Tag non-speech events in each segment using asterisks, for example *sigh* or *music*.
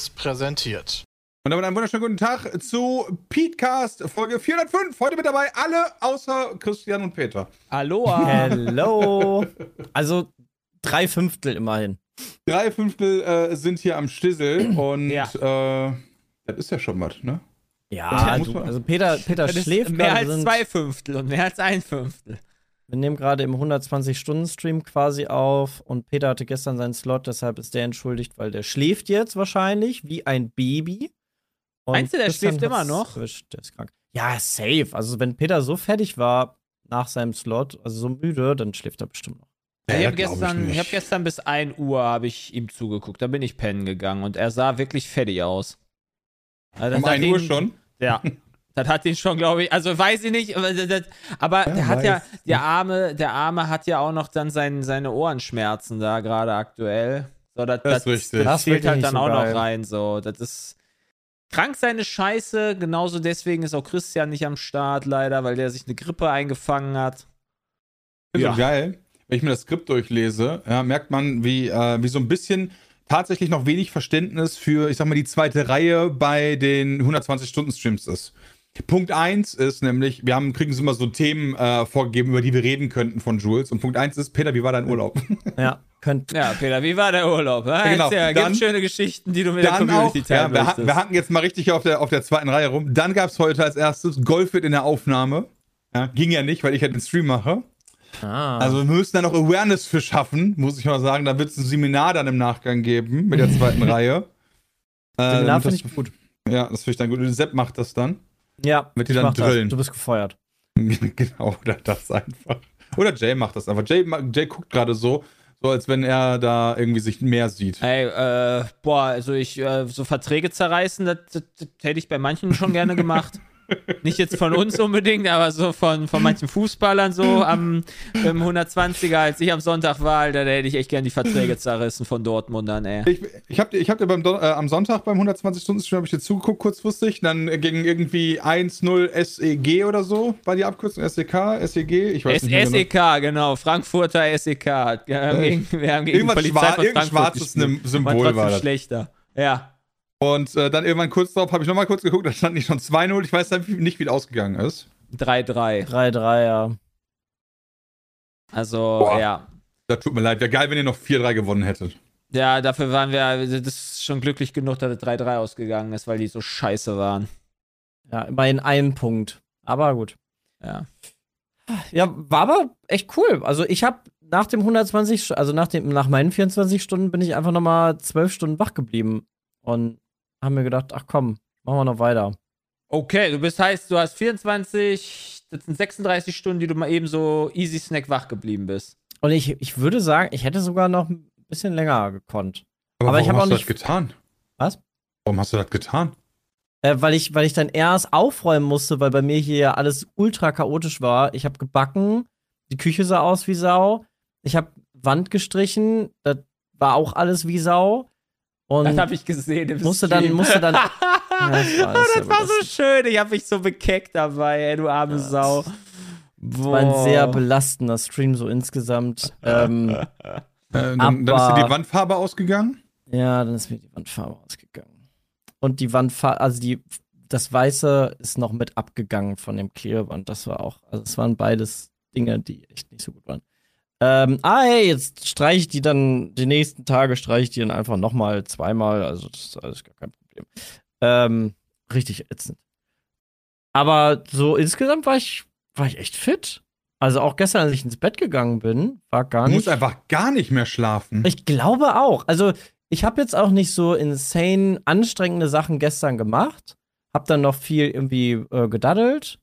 Seriös präsentiert. Und damit einen wunderschönen guten Tag zu Petecast Folge 405. Heute mit dabei alle außer Christian und Peter. Aloha. Hello. *laughs* Also drei Fünftel immerhin. Drei Fünftel äh, sind hier am Stissel und Ja. äh, das ist ja schon was, ne? Ja, muss du, also Peter, Peter Das ist schläft mehr als zwei Fünftel und mehr als ein Fünftel. Wir nehmen gerade im 120-Stunden-Stream quasi auf und Peter hatte gestern seinen Slot, deshalb ist der entschuldigt, weil der schläft jetzt wahrscheinlich wie ein Baby. Und Meinst du, der Christian schläft immer noch? erwischt, Der ist krank. Ja, safe. Also wenn Peter so fertig war nach seinem Slot, also so müde, dann schläft er bestimmt noch. ich habe gestern, ich hab gestern bis 1 Uhr habe ich ihm zugeguckt. Da bin ich pennen gegangen und er sah wirklich fertig aus. Also Um das hat 1 Uhr schon. Ja. *laughs* Das hat ihn schon, glaube ich, also weiß ich nicht, aber, das, aber Ja, der hat ja, der Arme, der Arme hat ja auch noch dann sein, seine Ohrenschmerzen da gerade aktuell. So, das, Das ist richtig. Das fehlt wirklich halt dann so auch geil. noch rein. So, das ist krank seine Scheiße. Genauso deswegen ist auch Christian nicht am Start, leider, weil der sich eine Grippe eingefangen hat. Ja. so geil. Wenn ich mir das Skript durchlese, ja, merkt man, wie, äh, wie so ein bisschen tatsächlich noch wenig Verständnis für, ich sag mal, die zweite Reihe bei den 120-Stunden-Streams ist. Punkt 1 ist nämlich, wir haben, kriegen immer so Themen äh, vorgegeben, über die wir reden könnten von Jules. Und Punkt 1 ist, Peter, wie war dein Urlaub? Ja, könnt. Ja, Peter, wie war der Urlaub? Ja, genau. Erzähl, Dann- schöne Geschichten, die du mit der Dann auch, Community ja, teilen wir, wir hacken jetzt mal richtig auf der, auf der zweiten Reihe rum. Dann gab es heute als erstes Golfit in der Aufnahme. Ja, ging ja nicht, weil ich halt den Stream mache. Ah. Also wir müssen da noch Awareness für schaffen, muss ich mal sagen. Da wird es ein Seminar dann im Nachgang geben mit der zweiten *laughs* Reihe. Äh, Seminar damit finde das- ich gut. Ja, das finde ich dann gut. Und Sepp macht das dann. Ja, Wird die ich dann mach das. drillen. Du bist gefeuert. *laughs* genau, oder das einfach. Oder Jay macht das einfach. Jay, Jay guckt gerade so, so als wenn er da irgendwie sich mehr sieht. Ey, äh, boah, also ich, äh, so Verträge zerreißen, das, das, das hätte ich bei manchen schon gerne gemacht. *laughs* Nicht jetzt von uns unbedingt, aber so von, von manchen Fußballern so am im 120er, als ich am Sonntag war, da hätte ich echt gern die Verträge zerrissen von Dortmundern, ey. Ich, ich habe ich hab dir beim, Don- äh, am Sonntag beim 120-Stunden-Stream habe ich dir zugeguckt, kurzfristig. Dann gegen irgendwie 1-0 SEG oder so. War die Abkürzung SEK, SEG? Ich weiß S nicht mehr genau. SEK, genau, Frankfurter SEK. Wir haben Äh, gegen, wir haben gegen irgendwas Polizei irgendein Frankfurt schwarzes. Symbol war das. schlechter. Ja. Und äh, dann irgendwann kurz darauf habe ich nochmal kurz geguckt, da stand nicht schon 2-0. Ich weiß dann nicht, wie es ausgegangen ist. 3-3. 3-3, ja. Also, Boah. ja. Das tut mir leid. Wäre geil, wenn ihr noch 4-3 gewonnen hättet. Ja, dafür waren wir, das ist schon glücklich genug, dass es 3-3 ausgegangen ist, weil die so scheiße waren. Ja, immerhin ein Punkt. Aber gut. Ja. Ja, war aber echt cool. Also ich habe nach dem 120, St- also nach dem nach meinen 24 Stunden bin ich einfach noch mal 12 Stunden wach geblieben und haben mir gedacht, ach komm, machen wir noch weiter. Okay, du bist heißt, du hast 24, das sind 36 Stunden, die du mal eben so easy snack wach geblieben bist. Und ich, ich würde sagen, ich hätte sogar noch ein bisschen länger gekonnt. Aber, Aber ich warum hab hast auch du nicht- das getan? Was? Warum hast du das getan? Äh, weil, ich, weil ich dann erst aufräumen musste, weil bei mir hier ja alles ultra chaotisch war. Ich habe gebacken, die Küche sah aus wie Sau. Ich habe Wand gestrichen, das war auch alles wie Sau. Und Das habe ich gesehen. musste dann, Stream. musste dann. *laughs* Ja, das Oh, war, das war so schön. Ich habe mich so bekeckt dabei, ey, du arme Ja, Sau. war ein sehr belastender Stream so insgesamt. ähm, *laughs* Äh, dann, dann ist dir die Wandfarbe ausgegangen? ja, dann ist mir die Wandfarbe ausgegangen. Und die Wandfarbe, also die, das Weiße ist noch mit abgegangen von dem Klebeband. Das war auch, also es waren beides Dinge, die echt nicht so gut waren. Ähm, ah, hey, jetzt streiche ich die dann, die nächsten Tage streiche ich die dann einfach nochmal zweimal. Also, das ist alles gar kein Problem. Ähm, richtig ätzend. Aber so insgesamt war ich, war ich echt fit. Also auch gestern, als ich ins Bett gegangen bin, war gar Du nicht. musst einfach gar nicht mehr schlafen. Ich glaube auch. Also, ich habe jetzt auch nicht so insane anstrengende Sachen gestern gemacht. Hab dann noch viel irgendwie äh, gedaddelt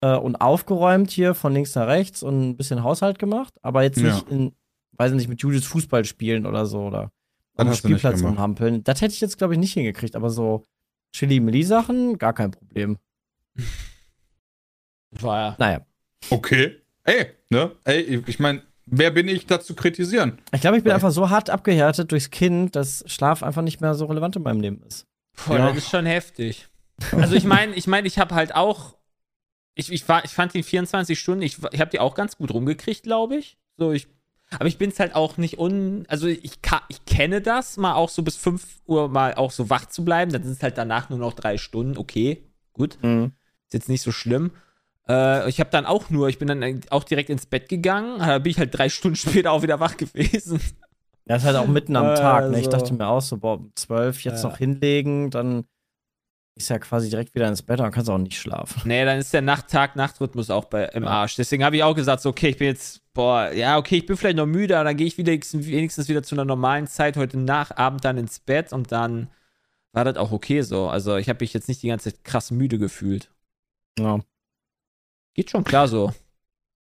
äh, und aufgeräumt hier von links nach rechts und ein bisschen Haushalt gemacht. Aber jetzt Ja. nicht in, weiß nicht, mit Julius Fußball spielen oder so oder Das am Spielplatz gemacht. rumhampeln. Das hätte ich jetzt, glaube ich, nicht hingekriegt. Aber so Chili-Milli-Sachen, gar kein Problem. *laughs* War ja. Naja. Okay. Ey, ne? Ey, ich meine, wer bin ich, da zu kritisieren? Ich glaube, ich bin Ja. einfach so hart abgehärtet durchs Kind, dass Schlaf einfach nicht mehr so relevant in meinem Leben ist. Boah, Ja. das ist schon heftig. Also ich meine, ich meine, ich habe halt auch, ich, ich, war, ich fand die 24 Stunden, ich, ich habe die auch ganz gut rumgekriegt, glaube ich. So, ich Aber ich bin es halt auch nicht un. Also ich, ich kenne das, mal auch so bis 5 Uhr mal auch so wach zu bleiben. Dann sind es halt danach nur noch drei Stunden. Okay, gut. Mhm. Ist jetzt nicht so schlimm. Äh, ich habe dann auch nur, ich bin dann auch direkt ins Bett gegangen. Da bin ich halt drei *laughs* Stunden später auch wieder wach gewesen. Ja, ist halt auch mitten am *laughs* Äh, Tag. Ne? Ich dachte mir auch so, boah, um 12 jetzt Ja. noch hinlegen, dann ist ja quasi direkt wieder ins Bett und kannst auch nicht schlafen. Nee, dann ist der Nacht-Tag-Nacht-Rhythmus auch bei, im Arsch. Deswegen habe ich auch gesagt, so, okay, ich bin jetzt, boah, ja, okay, ich bin vielleicht noch müde, aber dann gehe ich wieder, wenigstens wieder zu einer normalen Zeit heute nach Abend dann ins Bett und dann war das auch okay so. Also ich habe mich jetzt nicht die ganze Zeit krass müde gefühlt. Ja. Geht schon klar so. Das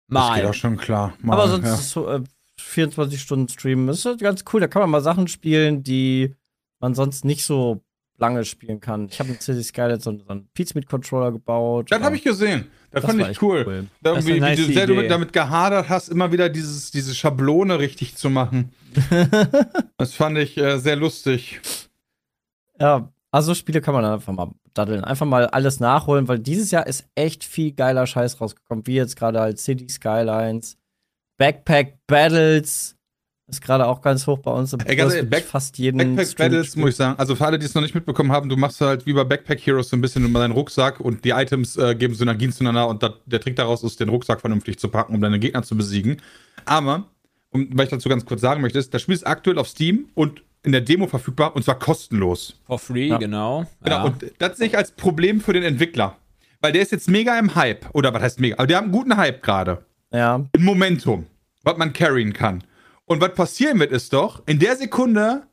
geht Mal. auch schon klar. Mal, Aber sonst ja. ist so, äh, 24 Stunden streamen ist halt ganz cool. Da kann man mal Sachen spielen, die man sonst nicht so lange spielen kann. Ich habe mit City Skylight so, so einen Pizmeet-Controller gebaut. Das habe ich gesehen. Das, Das fand ich cool. cool. Da, wie, nice du sehr du Idee. mit, damit gehadert hast, immer wieder dieses, diese Schablone richtig zu machen. *laughs* das fand ich äh, sehr lustig. Ja, also Spiele kann man einfach mal daddeln. Einfach mal alles nachholen, weil dieses Jahr ist echt viel geiler Scheiß rausgekommen. Wie jetzt gerade halt City Skylines, Backpack Battles ist gerade auch ganz hoch bei uns. im Ey, ganz Back- fast jeden Backpack Stream Battles, muss ich sagen. Also für alle, die es noch nicht mitbekommen haben, du machst halt wie bei Backpack Heroes so ein bisschen über deinen Rucksack und die Items äh, geben Synergien zueinander und dat, der Trick daraus ist, den Rucksack vernünftig zu packen, um deine Gegner zu besiegen. Aber, und weil ich dazu ganz kurz sagen möchte, ist, das Spiel ist aktuell auf Steam und in der Demo verfügbar und zwar kostenlos. For free, Ja. genau. Genau, Ja. und das sehe ich als Problem für den Entwickler. Weil der ist jetzt mega im Hype. Oder was heißt mega? Aber der hat einen guten Hype gerade. Ja, Ein Momentum, was man carryen kann. Und was passieren wird, ist doch, in der Sekunde,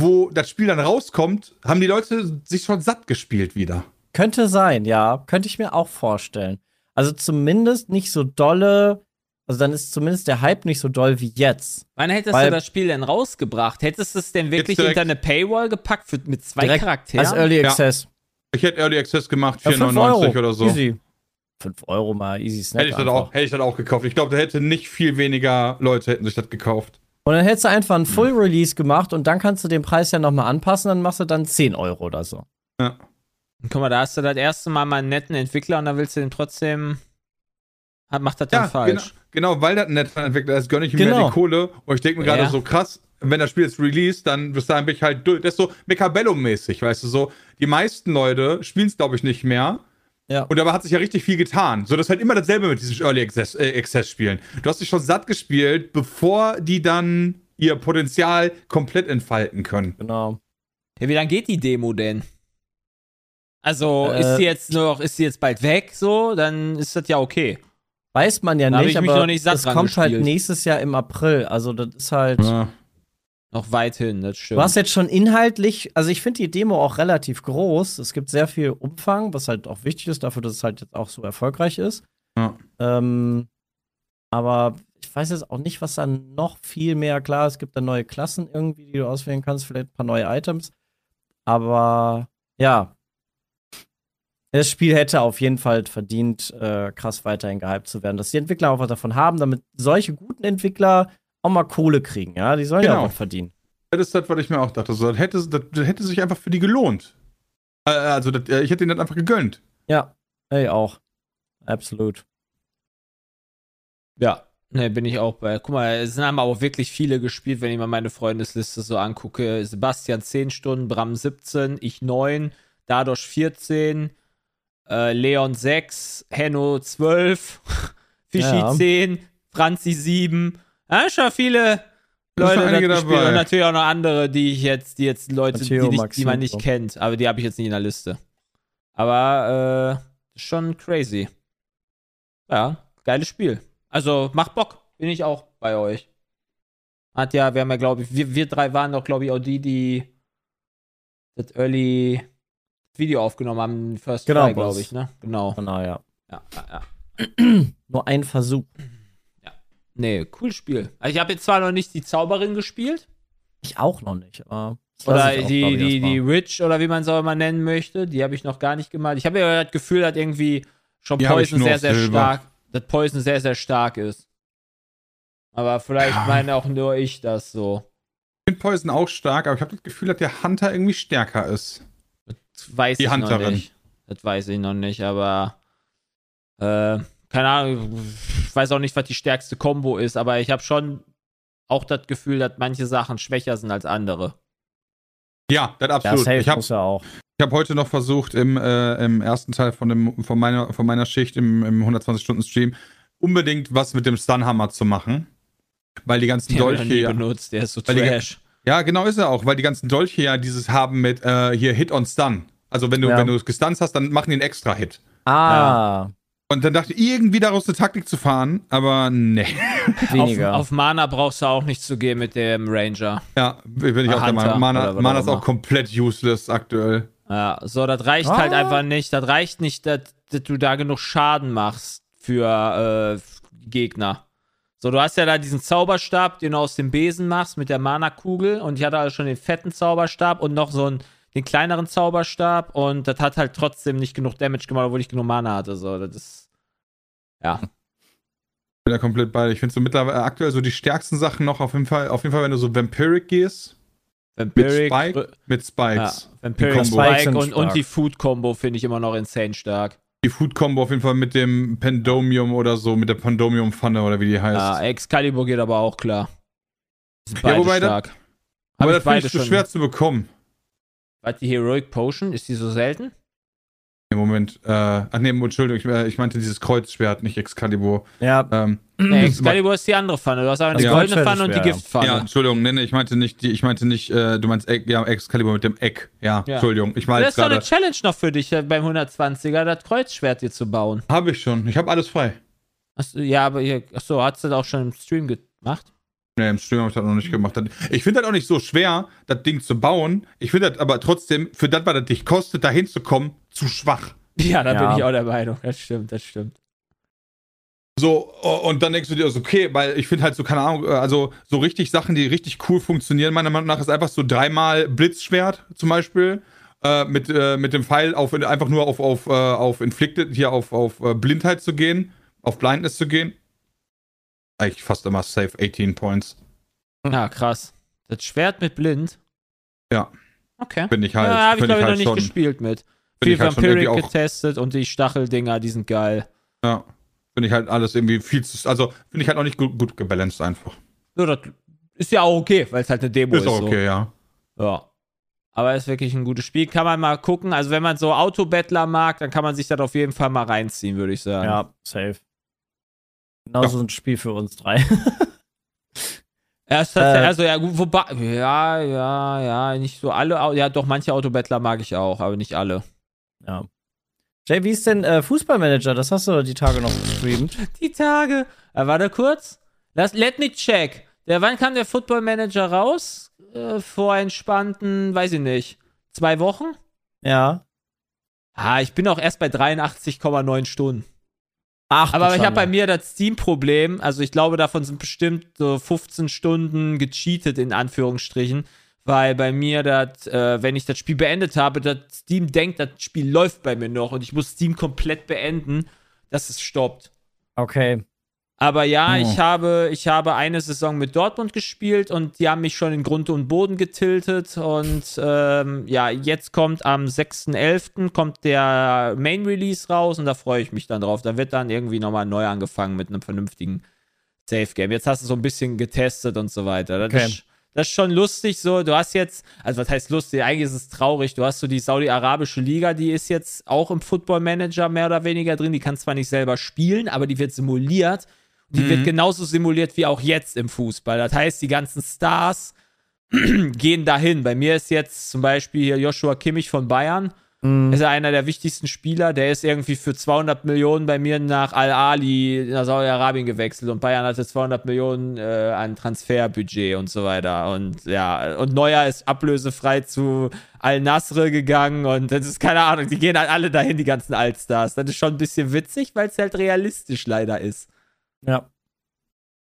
wo das Spiel dann rauskommt, haben die Leute sich schon satt gespielt wieder. könnte sein, ja. Könnte ich mir auch vorstellen. Also zumindest nicht so dolle. Also dann ist zumindest der Hype nicht so doll wie jetzt. Wann hättest Weil- du das Spiel denn rausgebracht? Hättest du es denn wirklich hinter eine Paywall gepackt für, mit zwei Direkt Charakteren? Als Early Ja. Access. Ich hätte Early Access gemacht, Ja, 5 4,99 Euro. oder so. Easy. 5 Euro mal, easy Snack. Hätte ich, das auch, hätte ich das auch gekauft. Ich glaube, da hätte nicht viel weniger Leute hätten sich das gekauft. Und dann hättest du einfach einen Full Release gemacht und dann kannst du den Preis ja nochmal anpassen, dann machst du dann 10 Euro oder so. Ja. Guck mal, da hast du das erste Mal mal einen netten Entwickler und dann willst du den trotzdem. Hat, macht das dann Ja, falsch. genau, genau, weil das ein netter Entwickler ist, gönne ich ihm mehr Genau. die Kohle. Und ich denke mir gerade Ja. so krass, wenn das Spiel jetzt released, dann bis dahin bin ich halt durch. Das ist so Mechabellum-mäßig, weißt du, so. Die meisten Leute spielen es, glaube ich, nicht mehr. Ja. Und dabei hat sich ja richtig viel getan. So, das ist halt immer dasselbe mit diesen Early Access, äh, Access Spielen. Du hast dich schon satt gespielt, bevor die dann ihr Potenzial komplett entfalten können. Genau. Ja, wie lange geht die Demo denn? Also, Äh, ist sie jetzt noch, ist sie jetzt bald weg, so, dann ist das ja okay. Weiß man ja Da nicht, ich mich aber noch nicht satt es kommt halt gespielt. nächstes Jahr im April. Also das ist halt. Noch weit hin, das stimmt. Du hast jetzt schon inhaltlich, also ich finde die Demo auch relativ groß. Es gibt sehr viel Umfang, was halt auch wichtig ist, dafür, dass es halt jetzt auch so erfolgreich ist. Ja. Ähm, aber ich weiß jetzt auch nicht, was dann noch viel mehr. Klar, es gibt da neue Klassen irgendwie, die du auswählen kannst, vielleicht ein paar neue Items. Aber ja. Das Spiel hätte auf jeden Fall verdient, äh, krass weiterhin gehypt zu werden, dass die Entwickler auch was davon haben, damit solche guten Entwickler auch mal Kohle kriegen, ja. Die sollen ja Genau. auch was verdienen. Das ist das, was ich mir auch dachte. So, das, hätte, das, hätte sich einfach für die gelohnt. Äh, also, das, äh, ich hätte ihnen das einfach gegönnt. Ja, ey, auch. Absolut. Ja, ne, bin ich auch bei. Guck mal, es haben aber auch wirklich viele gespielt, wenn ich mal meine Freundesliste so angucke. Sebastian 10 Stunden, Bram 17, ich 9, Dadosch 14, äh, Leon 6, Henno 12, *laughs* Fischi Ja. 10, Franzi 7. Ja, schon viele Leute einige dabei. Und natürlich auch noch andere, die ich jetzt, die jetzt Leute, Matteo, die, nicht, die man nicht kennt, aber die habe ich jetzt nicht in der Liste. Aber äh, schon crazy. Ja, geiles Spiel. Also macht Bock. Bin ich auch bei euch. Hat ja, wir haben ja, glaube ich, wir, wir drei waren doch, glaube ich, auch die, die das Early Video aufgenommen haben, First Genau, Try, glaube ich, ne? Genau. Von daher. Ja, ja, ja. Nur ein Versuch. Nee, cooles Spiel. Also ich habe jetzt zwar noch nicht die Zauberin gespielt, Ich auch noch nicht, aber. oder auch, die, die, die Rich, oder wie man es auch immer nennen möchte, die habe ich noch gar nicht gemalt. Ich habe ja das Gefühl, dass irgendwie schon Die Poison sehr, sehr Silber. stark, dass Poison sehr, sehr stark ist. Aber vielleicht Ja. meine auch nur ich das so. Ich finde Poison auch stark, aber ich habe das Gefühl, dass der Hunter irgendwie stärker ist. Das weiß Die ich Hunterin. noch nicht. Das weiß ich noch nicht, aber äh, keine Ahnung, ich weiß auch nicht, was die stärkste Combo ist, aber ich habe schon auch das Gefühl, dass manche Sachen schwächer sind als andere. Ja, das Ja, absolut. safe ich habe muss ja auch. ich hab heute noch versucht, im, äh, im ersten Teil von, dem, von, meiner, von meiner Schicht im, im 120-Stunden-Stream unbedingt was mit dem Stunhammer zu machen. Weil die ganzen Dolche. nie Ja, benutzt, der ist so die- trash. ja, genau ist er auch, weil die ganzen Dolche ja dieses haben mit äh, hier Hit on Stun. Also wenn du, Ja. wenn du es gestunnt hast, dann machen die einen extra Hit. Ah, Und dann dachte ich, irgendwie daraus eine Taktik zu fahren, aber nee. *laughs* weniger. Auf, auf Mana brauchst du auch nicht zu gehen mit dem Ranger. Ja, bin ich auch der Meinung. Mana, Mana ist auch komplett useless aktuell. Ja, so, das reicht Ah. halt einfach nicht. Das reicht nicht, dass, dass du da genug Schaden machst für äh, Gegner. So, du hast ja da diesen Zauberstab, den du aus dem Besen machst mit der Mana-Kugel. Und ich hatte also schon den fetten Zauberstab und noch so einen, den kleineren Zauberstab. Und das hat halt trotzdem nicht genug Damage gemacht, obwohl ich genug Mana hatte. So, das ist. Ja. bin da komplett bei. Ich finde so mittlerweile äh, aktuell so die stärksten Sachen noch auf jeden Fall, auf jeden Fall, wenn du so Vampiric gehst, mit Vampiric, Spike, mit ja, Spikes. Vampiric Combo. Spikes Spike und, und die Food-Combo finde ich immer noch insane stark. Die Food-Combo auf jeden Fall mit dem Pendomium oder so, mit der Pandomium-Pfanne oder wie die heißt. Ja, Excalibur geht aber auch klar. Sind Ja, beide wobei da- stark. Aber Hab das finde ich so schwer zu bekommen. Was, die Heroic Potion, ist die so selten? Im Moment. Äh, ach nee, Entschuldigung, ich, äh, ich meinte dieses Kreuzschwert, nicht Excalibur. ja, Ähm, *clears throat* Nee, Excalibur ist die andere Pfanne. Du hast aber die Ja. goldene Pfanne und die. Giftpfanne. ja, Entschuldigung, nee, nee, ich meinte nicht, die, ich meinte nicht, äh, du meinst Eck, ja, Excalibur mit dem Eck. Ja, Ja. Entschuldigung, ich war das ist doch eine. Challenge noch für dich äh, beim 120er, das Kreuzschwert dir zu bauen. Habe ich schon, ich habe alles frei. Du, ja, aber hier, achso, hast du das auch schon im Stream gemacht? Nee, im Stream habe ich das noch nicht gemacht. Das- Ich finde das auch nicht so schwer, das Ding zu bauen. Ich finde das aber trotzdem, für das, was das dich kostet, da hinzukommen, zu schwach. Ja, da Ja. bin ich auch der Meinung. Das stimmt, das stimmt. So, und dann denkst du dir, ist okay, weil ich finde halt so, keine Ahnung, äh, also so richtig Sachen, die richtig cool funktionieren, meiner Meinung nach, ist einfach so dreimal Blitzschwert zum Beispiel. Äh, mit, äh, mit dem Pfeil auf einfach nur auf, auf, äh, auf Inflicted, hier auf, auf äh, Blindheit zu gehen, auf Blindness zu gehen. Eigentlich fast immer safe 18 Points. Ja, krass. Das Schwert mit Blind? Ja. Okay. Finde ich halt. ja, habe ich glaube ich halt noch nicht schon, gespielt mit. Viel ich halt Vampiric auch, getestet und die Stacheldinger, die sind geil. ja, finde ich halt alles irgendwie viel zu, also finde ich halt auch nicht gut, gut gebalanced einfach. So, das ist ja auch okay, weil es halt eine Demo ist. Ist auch so. okay, ja. Ja. Aber ist wirklich ein gutes Spiel. Kann man mal gucken. Also, wenn man so Autobattler mag, dann kann man sich das auf jeden Fall mal reinziehen, würde ich sagen. ja, safe. Genau so ein Spiel für uns drei. *laughs* Er tatsächlich, Äh, also, ja, gut, wobei, ja, ja, ja, nicht so alle. Ja, doch, manche Autobattler mag ich auch, aber nicht alle. ja. Jay, wie ist denn äh, Fußballmanager? Das hast du die Tage noch gestreamt. *laughs* Die Tage. Äh, warte kurz. Lass, let me check. Der, wann kam der Football Manager raus? Äh, vor entspannten, weiß ich nicht, zwei Wochen? Ja. Ah, ich bin auch erst bei 83,9 Stunden. Ach, Aber ich habe bei mir das Steam-Problem. Also ich glaube, davon sind bestimmt so 15 Stunden gecheatet, in Anführungsstrichen. Weil bei mir das, äh, wenn ich das Spiel beendet habe, das Steam denkt, das Spiel läuft bei mir noch und ich muss Steam komplett beenden, dass es stoppt. Okay. Aber ja, Oh. ich, habe, ich habe eine Saison mit Dortmund gespielt und die haben mich schon in Grund und Boden getiltet. Und ähm, ja, jetzt kommt am 6.11. kommt der Main Release raus und da freue ich mich dann drauf. Da wird dann irgendwie nochmal neu angefangen mit einem vernünftigen Safe Game. Jetzt hast du so ein bisschen getestet und so weiter. Das, Okay. ist, das ist schon lustig so. Du hast jetzt, also was heißt lustig? Eigentlich ist es traurig. Du hast so die Saudi-Arabische Liga, die ist jetzt auch im Football Manager mehr oder weniger drin. Die kann zwar nicht selber spielen, aber die wird simuliert. Die wird genauso simuliert wie auch jetzt im Fußball. Das heißt, die ganzen Stars *clears throat* gehen dahin. Bei mir ist jetzt zum Beispiel hier Joshua Kimmich von Bayern. Mhm. Ist ja einer der wichtigsten Spieler. Der ist irgendwie für 200 Millionen bei mir nach Al-Ali, nach Saudi-Arabien gewechselt. Und Bayern hatte 200 Millionen äh, an Transferbudget und so weiter. Und ja, und Neuer ist ablösefrei zu Al-Nasr gegangen. Und das ist keine Ahnung, die gehen halt alle dahin, die ganzen Altstars. Das ist schon ein bisschen witzig, weil es halt realistisch leider ist. Ja.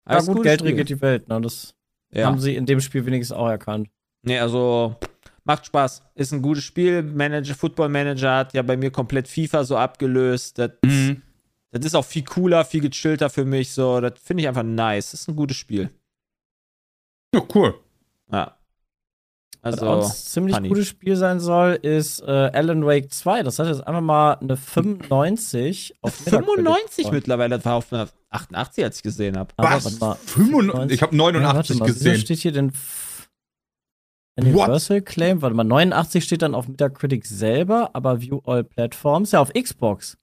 Ein gut, Geld Spiel. regiert die Welt. Ne? Das Ja. haben sie in dem Spiel wenigstens auch erkannt. Nee, also macht Spaß. Ist ein gutes Spiel. Manager, Football Manager hat ja bei mir komplett FIFA so abgelöst. Das, Mhm. das ist auch viel cooler, viel gechillter für mich. So, das finde ich einfach nice. Das ist ein gutes Spiel. Ja, cool. Ja. Was Also, auch ein ziemlich funny. gutes Spiel sein soll, ist äh, Alan Wake 2. Das hat jetzt einfach mal eine 95 auf Metacritic 95 bekommen. mittlerweile. Das war auf einer 88, als ich gesehen habe. Aber Was? mal, 95? Ich habe Ja, 89 warte mal, wieso gesehen. steht hier denn Universal Claim? Warte mal, 89 steht dann auf Metacritic selber, aber View All Platforms, ja, auf Xbox.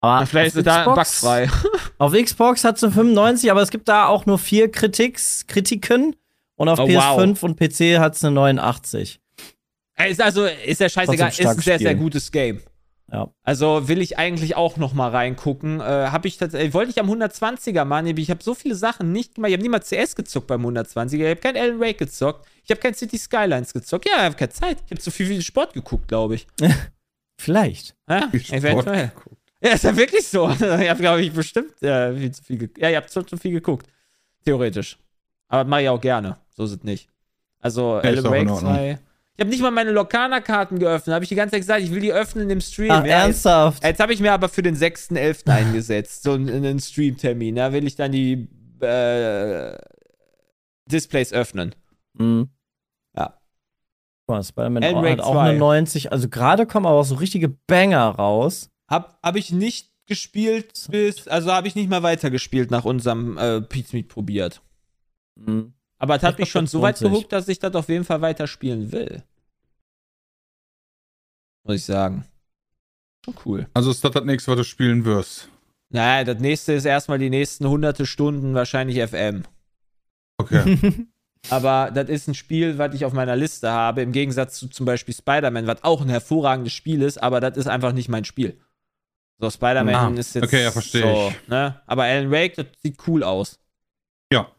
Aber Vielleicht auf ist es da Xbox- bugfrei. *laughs* Auf Xbox hat sie 95, aber es gibt da auch nur vier Kritiks, Kritiken. Und auf Oh, PS5 und PC hat es eine 89. Ey, Ist also, ist ja scheißegal, ist ein sehr, sehr gutes Game. Ja. Also will ich eigentlich auch noch mal reingucken. Äh, habe ich tatsächlich, wollte ich am 120er machen, ich habe so viele Sachen nicht gemacht. Ich habe niemals CS gezockt beim 120er, ich habe kein Alan Wake gezockt, ich habe kein City Skylines gezockt. Ja, ich habe keine Zeit. Ich habe zu viel Sport geguckt, glaube ich. *laughs* Vielleicht. Ja, Viel Sport eventuell. geguckt. Ja, ist ja wirklich so. *laughs* Ich habe, glaube ich, bestimmt äh, viel zu viel geguckt. Ja, ihr habt zu, zu viel geguckt. Theoretisch. Aber mache ich auch gerne. So ist es nicht. Also, Ja, Alan Wake Ordnung. 2. Ich habe nicht mal meine Lokana-Karten geöffnet. Habe ich die ganze Zeit gesagt, ich will die öffnen im Stream. Ach, ja, ernsthaft? Jetzt, jetzt habe ich mir aber für den 6.11. eingesetzt. So einen, einen Stream-Termin. Da will ich dann die äh, Displays öffnen. Mhm. Ja. Guck mal, Spider-Man hat auch 2. eine 90. Also gerade kommen aber auch so richtige Banger raus. Hab, hab ich nicht gespielt bis, also habe ich nicht mal weitergespielt nach unserem äh, Pizza Meet probiert. Mhm. Aber es hat Ich mich schon so weit gehuckt, dass ich das auf jeden Fall weiterspielen will. Muss ich sagen. Schon cool. Also ist das das nächste, was du spielen wirst. Naja, das nächste ist erstmal die nächsten hunderte Stunden wahrscheinlich FM. Okay. *laughs* Aber das ist ein Spiel, was ich auf meiner Liste habe, im Gegensatz zu zum Beispiel Spider-Man, was auch ein hervorragendes Spiel ist, aber das ist einfach nicht mein Spiel. So, Spider-Man Ah, ist jetzt. okay, ja, verstehe so. Ne? Aber Alan Wake, das sieht cool aus. ja.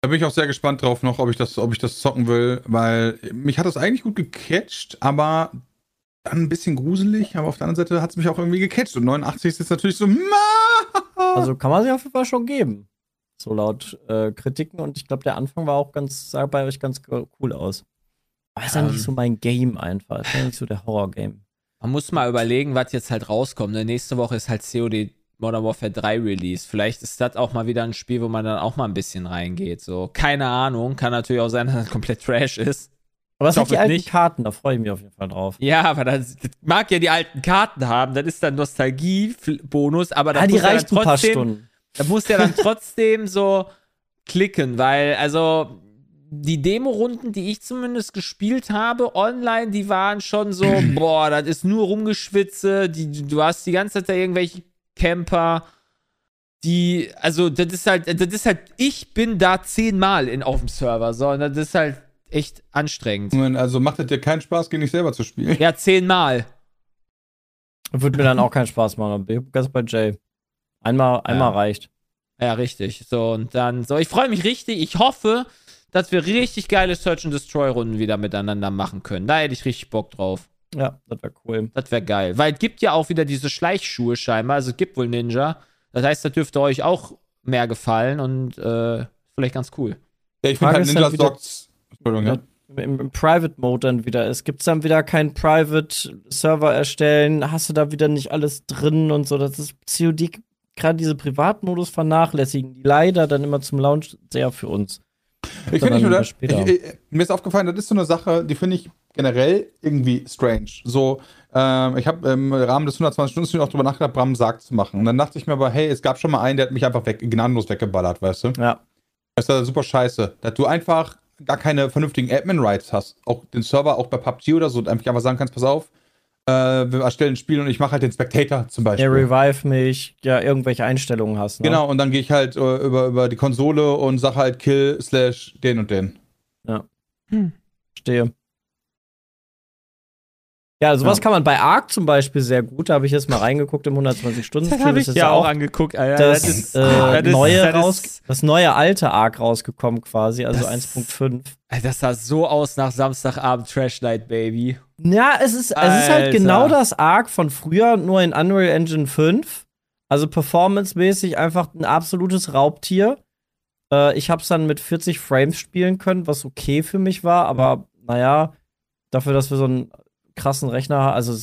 Da bin ich auch sehr gespannt drauf noch, ob ich das, ob ich das zocken will, weil mich hat das eigentlich gut gecatcht, aber dann ein bisschen gruselig, aber auf der anderen Seite hat es mich auch irgendwie gecatcht. Und 89 ist jetzt natürlich so. Also kann man sich auf jeden Fall schon geben. So laut äh, Kritiken. Und ich glaube, der Anfang war auch ganz, sah bei euch ganz co- cool aus. Aber ist ja Ähm. nicht so mein Game einfach. Ist ja nicht so der Horror-Game. Man muss mal überlegen, was jetzt halt rauskommt. Ne? Nächste Woche ist halt COD Modern Warfare 3 Release. Vielleicht ist das auch mal wieder ein Spiel, wo man dann auch mal ein bisschen reingeht. So, keine Ahnung. Kann natürlich auch sein, dass das komplett Trash ist. Aber Ich sind die alten nicht. Karten? Da freue ich mich auf jeden Fall drauf. Ja, aber das, das mag ja die alten Karten haben. Das ist dann Nostalgie-Bonus, aber Ah, die muss ja dann paar trotzdem, Stunden. Da muss ja dann trotzdem so klicken, weil, also, die Demo-Runden, die ich zumindest gespielt habe, online, die waren schon so, *clears throat* boah, das ist nur Rumgeschwitze, die, du hast die ganze Zeit da irgendwelche Camper, die, also, das ist halt, das ist halt, ich bin da zehnmal in, auf dem Server, so, und das ist halt echt anstrengend. Also macht es dir keinen Spaß, gegen dich selber zu spielen. Ja, zehnmal. Würde mir dann auch keinen Spaß machen. Bin ganz bei Jay. Einmal, einmal reicht. Ja, richtig. So, und dann, so, ich freue mich richtig. Ich hoffe, dass wir richtig geile Search and Destroy-Runden wieder miteinander machen können. Da hätte ich richtig Bock drauf. Ja, das wäre cool. Das wäre geil. Weil es gibt ja auch wieder diese Schleichschuhe scheinbar. Also es gibt wohl Ninja. Das heißt, das dürfte euch auch mehr gefallen und äh, vielleicht ganz cool. Ja, ich finde halt Ninja halt Socks. Entschuldigung, ja. Im, im Private Mode dann wieder ist. Gibt es dann wieder keinen Private Server erstellen? Hast du da wieder nicht alles drin und so? Das ist COD, gerade diese Privatmodus vernachlässigen, die leider dann immer zum Launch sehr für uns. Ich finde nicht. Ich, ich, mir ist aufgefallen, das ist so eine Sache, die finde ich generell irgendwie strange. So, ähm, ich habe im Rahmen des 120-Stunden-Streams auch drüber nachgedacht, Bram sagt zu machen. Und dann dachte ich mir aber, hey, es gab schon mal einen, der hat mich einfach weg, gnadenlos weggeballert, weißt du? Ja. Das ist ja super scheiße. Dass du einfach gar keine vernünftigen Admin-Rights hast. Auch den Server, auch bei PUBG oder so, und einfach einfach sagen kannst, pass auf, äh, wir erstellen ein Spiel und ich mache halt den Spectator zum Der Beispiel. Revive mich, ja, irgendwelche Einstellungen hast. Ne? Genau, und dann gehe ich halt äh, über, über die Konsole und sage halt Kill slash den und den. Verstehe. Ja, sowas Ja. kann man bei Ark zum Beispiel sehr gut. Da habe ich jetzt mal reingeguckt im 120-Stunden-Stream. *laughs* hab Das ist ja auch angeguckt, Alter. das, äh, das ist- neue das raus, das neue alte Ark rausgekommen quasi, also Das- 1.5. Alter, Das sah so aus nach Samstagabend Trash Night, Baby. Ja, es ist, es ist halt genau das Ark von früher, nur in Unreal Engine 5. Also performancemäßig einfach ein absolutes Raubtier. Äh, ich habe es dann mit 40 Frames spielen können, was okay für mich war, aber naja, dafür, dass wir so einen krassen Rechner also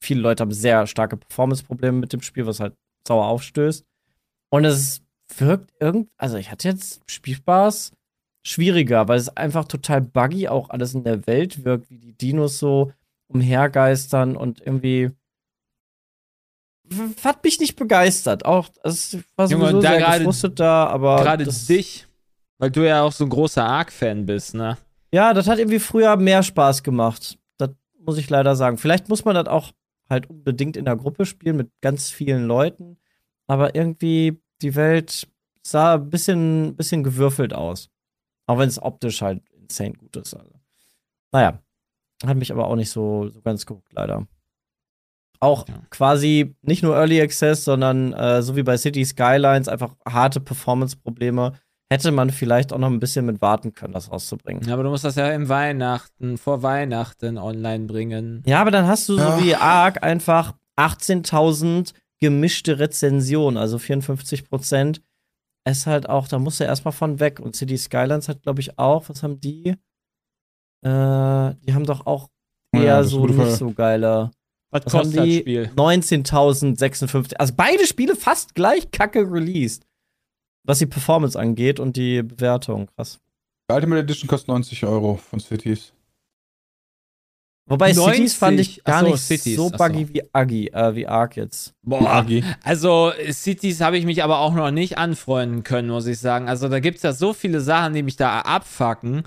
viele Leute haben sehr starke Performance-Probleme mit dem Spiel, was halt sauer aufstößt. Und es wirkt irgend, also ich hatte jetzt Spielspaß schwieriger, weil es einfach total buggy auch alles in der Welt wirkt, wie die Dinos so umhergeistern und irgendwie hat mich nicht begeistert. Auch, es war Junge, sowieso sehr gerade- gefrustet da, aber. Gerade dich, weil du ja auch so ein großer Arc-Fan bist, ne? Ja, das hat irgendwie früher mehr Spaß gemacht. Muss ich leider sagen. Vielleicht muss man das auch halt unbedingt in der Gruppe spielen mit ganz vielen Leuten. Aber irgendwie, die Welt sah ein bisschen, bisschen gewürfelt aus. Auch wenn es optisch halt insane gut ist. Also. Naja, hat mich aber auch nicht so, so ganz geguckt, leider. Auch Ja. quasi nicht nur Early Access, sondern äh, so wie bei City Skylines einfach harte Performance-Probleme. Hätte man vielleicht auch noch ein bisschen mit warten können, das rauszubringen. Ja, aber du musst das ja im Weihnachten, vor Weihnachten online bringen. Ja, aber dann hast du so Ja. wie Arc einfach 18.000 gemischte Rezensionen, also 54 Prozent. Es halt auch, da musst du erstmal von weg. Und City Skylines hat, glaube ich, auch, was haben die? Äh, die haben doch auch Ja, eher das ist so nicht Frage. so geile. Was Was haben kostet das die? Spiel? 19.056. Also beide Spiele fast gleich kacke released. Was die Performance angeht und die Bewertung. Krass. Die Ultimate Edition kostet 90 Euro von Cities. Wobei 90? Cities fand ich gar Ach so, nicht Cities, so buggy wie Agi, äh, wie Arc jetzt. Boah, Agi. also Cities habe ich mich aber auch noch nicht anfreunden können, muss ich sagen. Also da gibt es ja so viele Sachen, die mich da abfacken.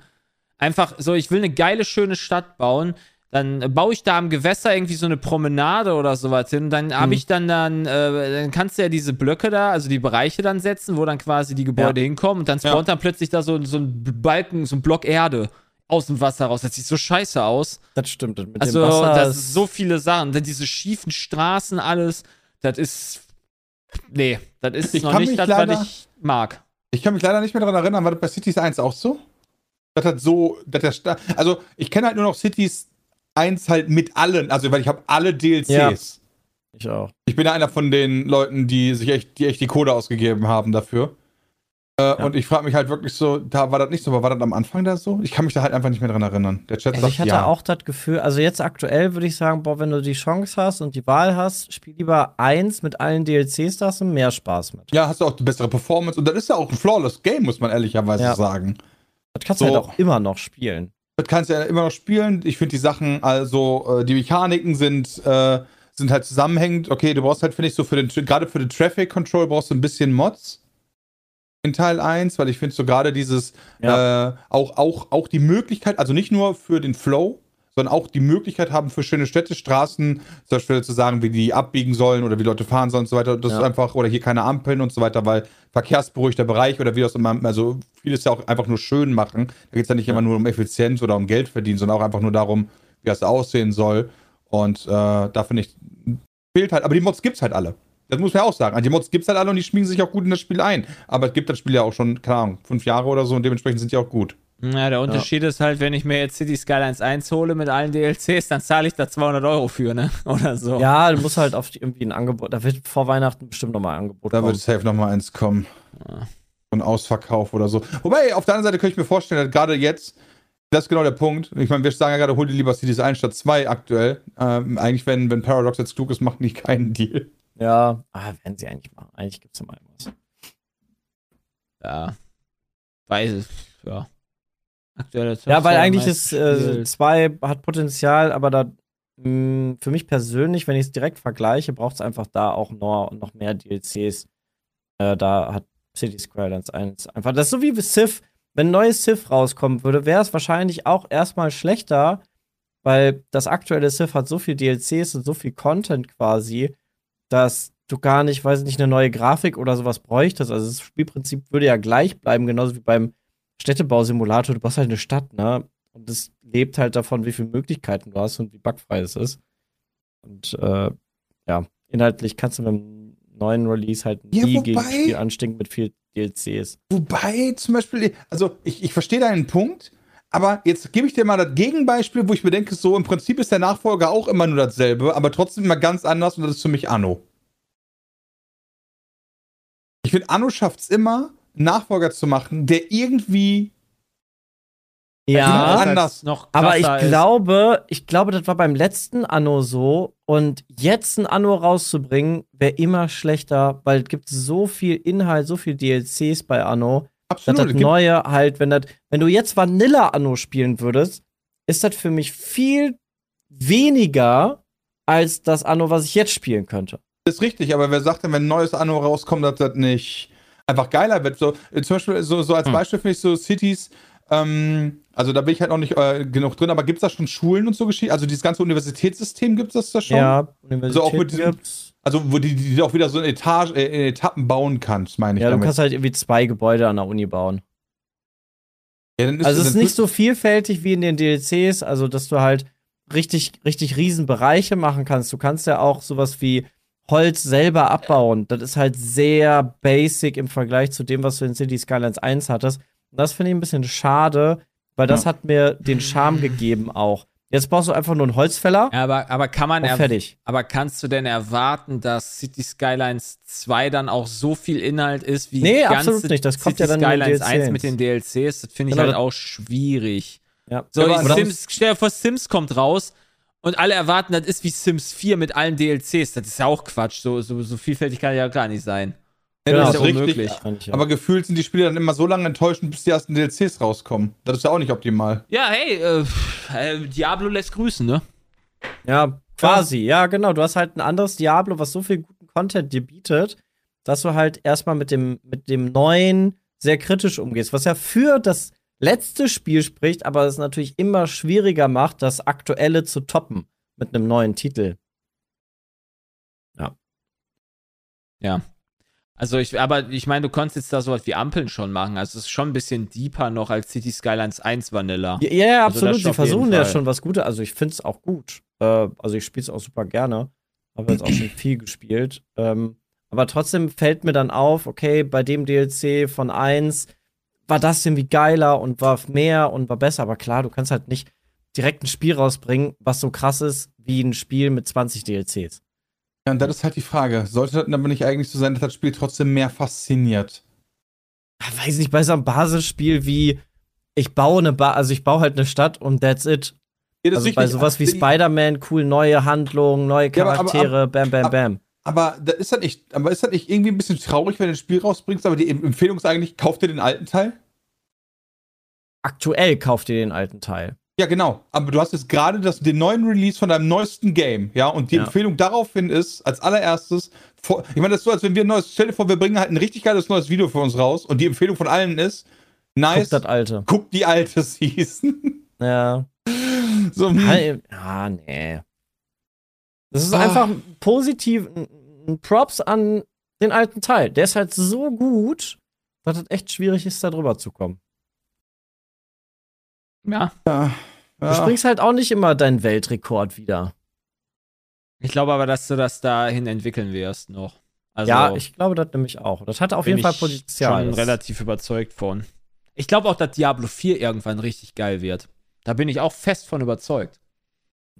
Einfach so, ich will eine geile, schöne Stadt bauen. Dann baue ich da am Gewässer irgendwie so eine Promenade oder sowas hin. Dann habe Mhm. ich dann dann, äh, dann kannst du ja diese Blöcke da, also die Bereiche dann setzen, wo dann quasi die Gebäude hinkommen. Und dann spawnt dann plötzlich da so, so ein Balken, so ein Block Erde aus dem Wasser raus. Das sieht so scheiße aus. Das stimmt. Mit Also, dem Wasser das ist- so viele Sachen. Dann diese schiefen Straßen, alles. Das ist. Nee, das ist Ich noch nicht das, leider- was ich mag. Ich kann mich leider nicht mehr daran erinnern, war das bei Cities 1 auch so? Das hat so, der Sta also ich kenne halt nur noch Cities 1 halt mit allen, also weil ich habe alle DLCs. Ja. Ich auch. Ich bin ja einer von den Leuten, die sich echt die, echt die Kohle ausgegeben haben dafür. Äh, Und ich frage mich halt wirklich so, da war das nicht so, aber war das am Anfang da so? Ich kann mich da halt einfach nicht mehr dran erinnern. Der Chat Also sagt ich hatte ja. auch das Gefühl, also jetzt aktuell würde ich sagen, boah, wenn du die Chance hast und die Wahl hast, spiel lieber eins mit allen DLCs, da hast du mehr Spaß mit. ja, hast du auch die bessere Performance und das ist ja auch ein flawless Game, muss man ehrlicherweise Ja. sagen. Das kannst du So. halt auch immer noch spielen. Das kannst du ja immer noch spielen. Ich finde die Sachen, also äh, die Mechaniken sind, äh, sind halt zusammenhängend. Okay, du brauchst halt, finde ich, so für den, gerade für den Traffic Control brauchst du ein bisschen Mods in Teil 1, weil ich finde so gerade dieses, äh, auch, auch, auch die Möglichkeit, also nicht nur für den Flow, sondern auch die Möglichkeit haben für schöne Städte, Straßen, zum Beispiel zu sagen, wie die abbiegen sollen oder wie Leute fahren sollen und so weiter. Das Ja. ist einfach, oder hier keine Ampeln und so weiter, weil verkehrsberuhigter Bereich oder wie das immer, also vieles ja auch einfach nur schön machen. Da geht es ja nicht immer nur um Effizienz oder um Geld verdienen, sondern auch einfach nur darum, wie das aussehen soll. Und äh, da finde ich, fehlt halt, aber die Mods gibt's halt alle. Das muss man ja auch sagen. Also die Mods gibt's halt alle und die schmiegen sich auch gut in das Spiel ein. Aber es gibt das Spiel ja auch schon, keine Ahnung, fünf Jahre oder so und dementsprechend sind die auch gut. Ja, der Unterschied ist halt, wenn ich mir jetzt City Skylines 1 hole mit allen DLCs, dann zahle ich da 200 Euro für, ne? *laughs* Oder so. Ja, du musst halt auf die, irgendwie ein Angebot, da wird vor Weihnachten bestimmt nochmal ein Angebot Da kommen. wird safe nochmal eins kommen. Ja. So ein Ausverkauf oder so. Wobei, auf der anderen Seite könnte ich mir vorstellen, dass gerade jetzt, das ist genau der Punkt. Ich meine, wir sagen ja gerade, hol dir lieber Cities 1 statt 2 aktuell. Ähm, eigentlich, wenn, wenn Paradox jetzt klug ist, machen die keinen Deal. Ja, ah, werden sie eigentlich machen. Eigentlich gibt's ja mal was. Ja. Weiß es, ja. Aktuelle Ja, weil eigentlich ist äh, gespielt. 2 hat Potenzial, aber da mh, für mich persönlich, wenn ich es direkt vergleiche, braucht es einfach da auch noch, noch mehr DLCs. Äh, da hat City Skylines 1 einfach. Das ist so wie Civ. Wenn ein neues Civ rauskommen würde, wäre es wahrscheinlich auch erstmal schlechter, weil das aktuelle Civ hat so viel DLCs und so viel Content quasi, dass du gar nicht, weiß nicht, eine neue Grafik oder sowas bräuchtest. Also das Spielprinzip würde ja gleich bleiben, genauso wie beim Städtebausimulator. Du baust halt eine Stadt, ne? Und es lebt halt davon, wie viele Möglichkeiten du hast und wie bugfrei es ist. Und äh, ja, inhaltlich kannst du mit dem neuen Release halt Ja, nie wobei- gegen Spiel anstinken mit viel DLCs. Wobei zum Beispiel, also ich, ich verstehe deinen Punkt, aber jetzt gebe ich dir mal das Gegenbeispiel, wo ich mir denke, so im Prinzip ist der Nachfolger auch immer nur dasselbe, aber trotzdem immer ganz anders und das ist für mich Anno. Ich finde, Anno schafft es immer, Nachfolger zu machen, der irgendwie Ja, anders. Noch aber ich ist. glaube, ich glaube, das war beim letzten Anno so. Und jetzt ein Anno rauszubringen, wäre immer schlechter, weil es gibt so viel Inhalt, so viel DLCs bei Anno. dass absolut. das es gibt- Neue halt, wenn das, wenn du jetzt Vanilla Anno spielen würdest, ist das für mich viel weniger als das Anno, was ich jetzt spielen könnte. ist richtig, aber wer sagt denn, wenn ein neues Anno rauskommt, dass das nicht einfach geiler wird? So, äh, zum Beispiel, so, so als Hm. Beispiel finde ich so Cities, ähm, also da bin ich halt noch nicht äh, genug drin, aber gibt es da schon Schulen und so Geschichten? Also dieses ganze Universitätssystem gibt es das da schon? Ja, Universität So auch mit diesem- gibt's. Also wo die, die du auch wieder so in, Etage, äh, in Etappen bauen kannst, meine ich Ja, du damit. kannst halt irgendwie zwei Gebäude an der Uni bauen. ja, dann Also es ist nicht so vielfältig wie in den DLCs, also dass du halt richtig, richtig riesen Bereiche machen kannst. Du kannst ja auch sowas wie Holz selber abbauen. Das ist halt sehr basic im Vergleich zu dem, was du in City Skylines 1 hattest. Und das finde ich ein bisschen schade, weil das Ja. hat mir den Charme gegeben auch. Jetzt brauchst du einfach nur einen Holzfäller Ja, aber, aber kann man er fertig. aber kannst du denn erwarten, dass City Skylines 2 dann auch so viel Inhalt ist wie Nee, absolut nicht. Das kommt City ja dann Skylines DLCs. 1 mit den DLCs? Das finde ich Genau, halt auch schwierig. Ja. So, Sims, stell dir vor, Sims kommt raus und alle erwarten, das ist wie Sims 4 mit allen DLCs. Das ist ja auch Quatsch. So, so, so vielfältig kann ja gar nicht sein. Ja, Genau. das ist ja richtig. unmöglich. Ja. Aber gefühlt sind die Spiele dann immer so lange enttäuschend, bis die ersten DLCs rauskommen. Das ist ja auch nicht optimal. Ja, hey, äh, äh, Diablo lässt grüßen, ne? Ja, quasi. Ja, genau. Du hast halt ein anderes Diablo, was so viel guten Content dir bietet, dass du halt erstmal mit dem, mit dem neuen sehr kritisch umgehst. Was ja für das letzte Spiel spricht, aber es natürlich immer schwieriger macht, das aktuelle zu toppen mit einem neuen Titel. Ja. Also ich, aber ich meine, du konntest jetzt da sowas wie Ampeln schon machen. Also es ist schon ein bisschen deeper noch als City Skylines 1 Vanilla. Ja, ja Also absolut. das Sie versuchen ja schon was Gutes. Also ich finde es auch gut. Äh, also ich spiele es auch super gerne. Habe jetzt auch schon viel gespielt. Ähm, aber trotzdem fällt mir dann auf, okay, bei dem DLC von 1 war das irgendwie geiler und war mehr und war besser. Aber klar, du kannst halt nicht direkt ein Spiel rausbringen, was so krass ist wie ein Spiel mit 20 DLCs. Ja, und das ist halt die Frage. Sollte das aber nicht eigentlich so sein, dass das Spiel trotzdem mehr fasziniert? Ah, Weiß nicht, bei so einem Basisspiel wie ich baue eine ba also ich baue halt eine Stadt und that's it. Ja, das Also ist bei sowas wie Die- Spider-Man, cool, neue Handlungen, neue Ja, aber- aber- Charaktere, bam, bam, aber- bam. Aber das ist das nicht, aber ist das nicht irgendwie ein bisschen traurig, wenn du ein Spiel rausbringst, aber die Empfehlung ist eigentlich, kauf dir den alten Teil? Aktuell kauft ihr den alten Teil. Ja, genau. Aber du hast jetzt gerade das, den neuen Release von deinem neuesten Game, ja, und die Ja. Empfehlung daraufhin ist, als allererstes, vor, ich meine, das ist so, als wenn wir ein neues, stell dir vor, wir bringen halt ein richtig geiles neues Video für uns raus und die Empfehlung von allen ist, nice, Guckt das alte. guck die alte *laughs* Season. Ja. so, hm. Halt- Ja, nee. Das ist Ah. einfach positiv ein Props an den alten Teil. Der ist halt so gut, dass es echt schwierig ist, da drüber zu kommen. Ja. ja, Du ja. springst halt auch nicht immer deinen Weltrekord wieder. Ich glaube aber, dass du das dahin entwickeln wirst noch. Also, ja, ich glaube das nämlich auch. Das hat auf bin jeden Fall ich Potenzial. schon Das- relativ überzeugt von. Ich glaube auch, dass Diablo 4 irgendwann richtig geil wird. Da bin ich auch fest von überzeugt.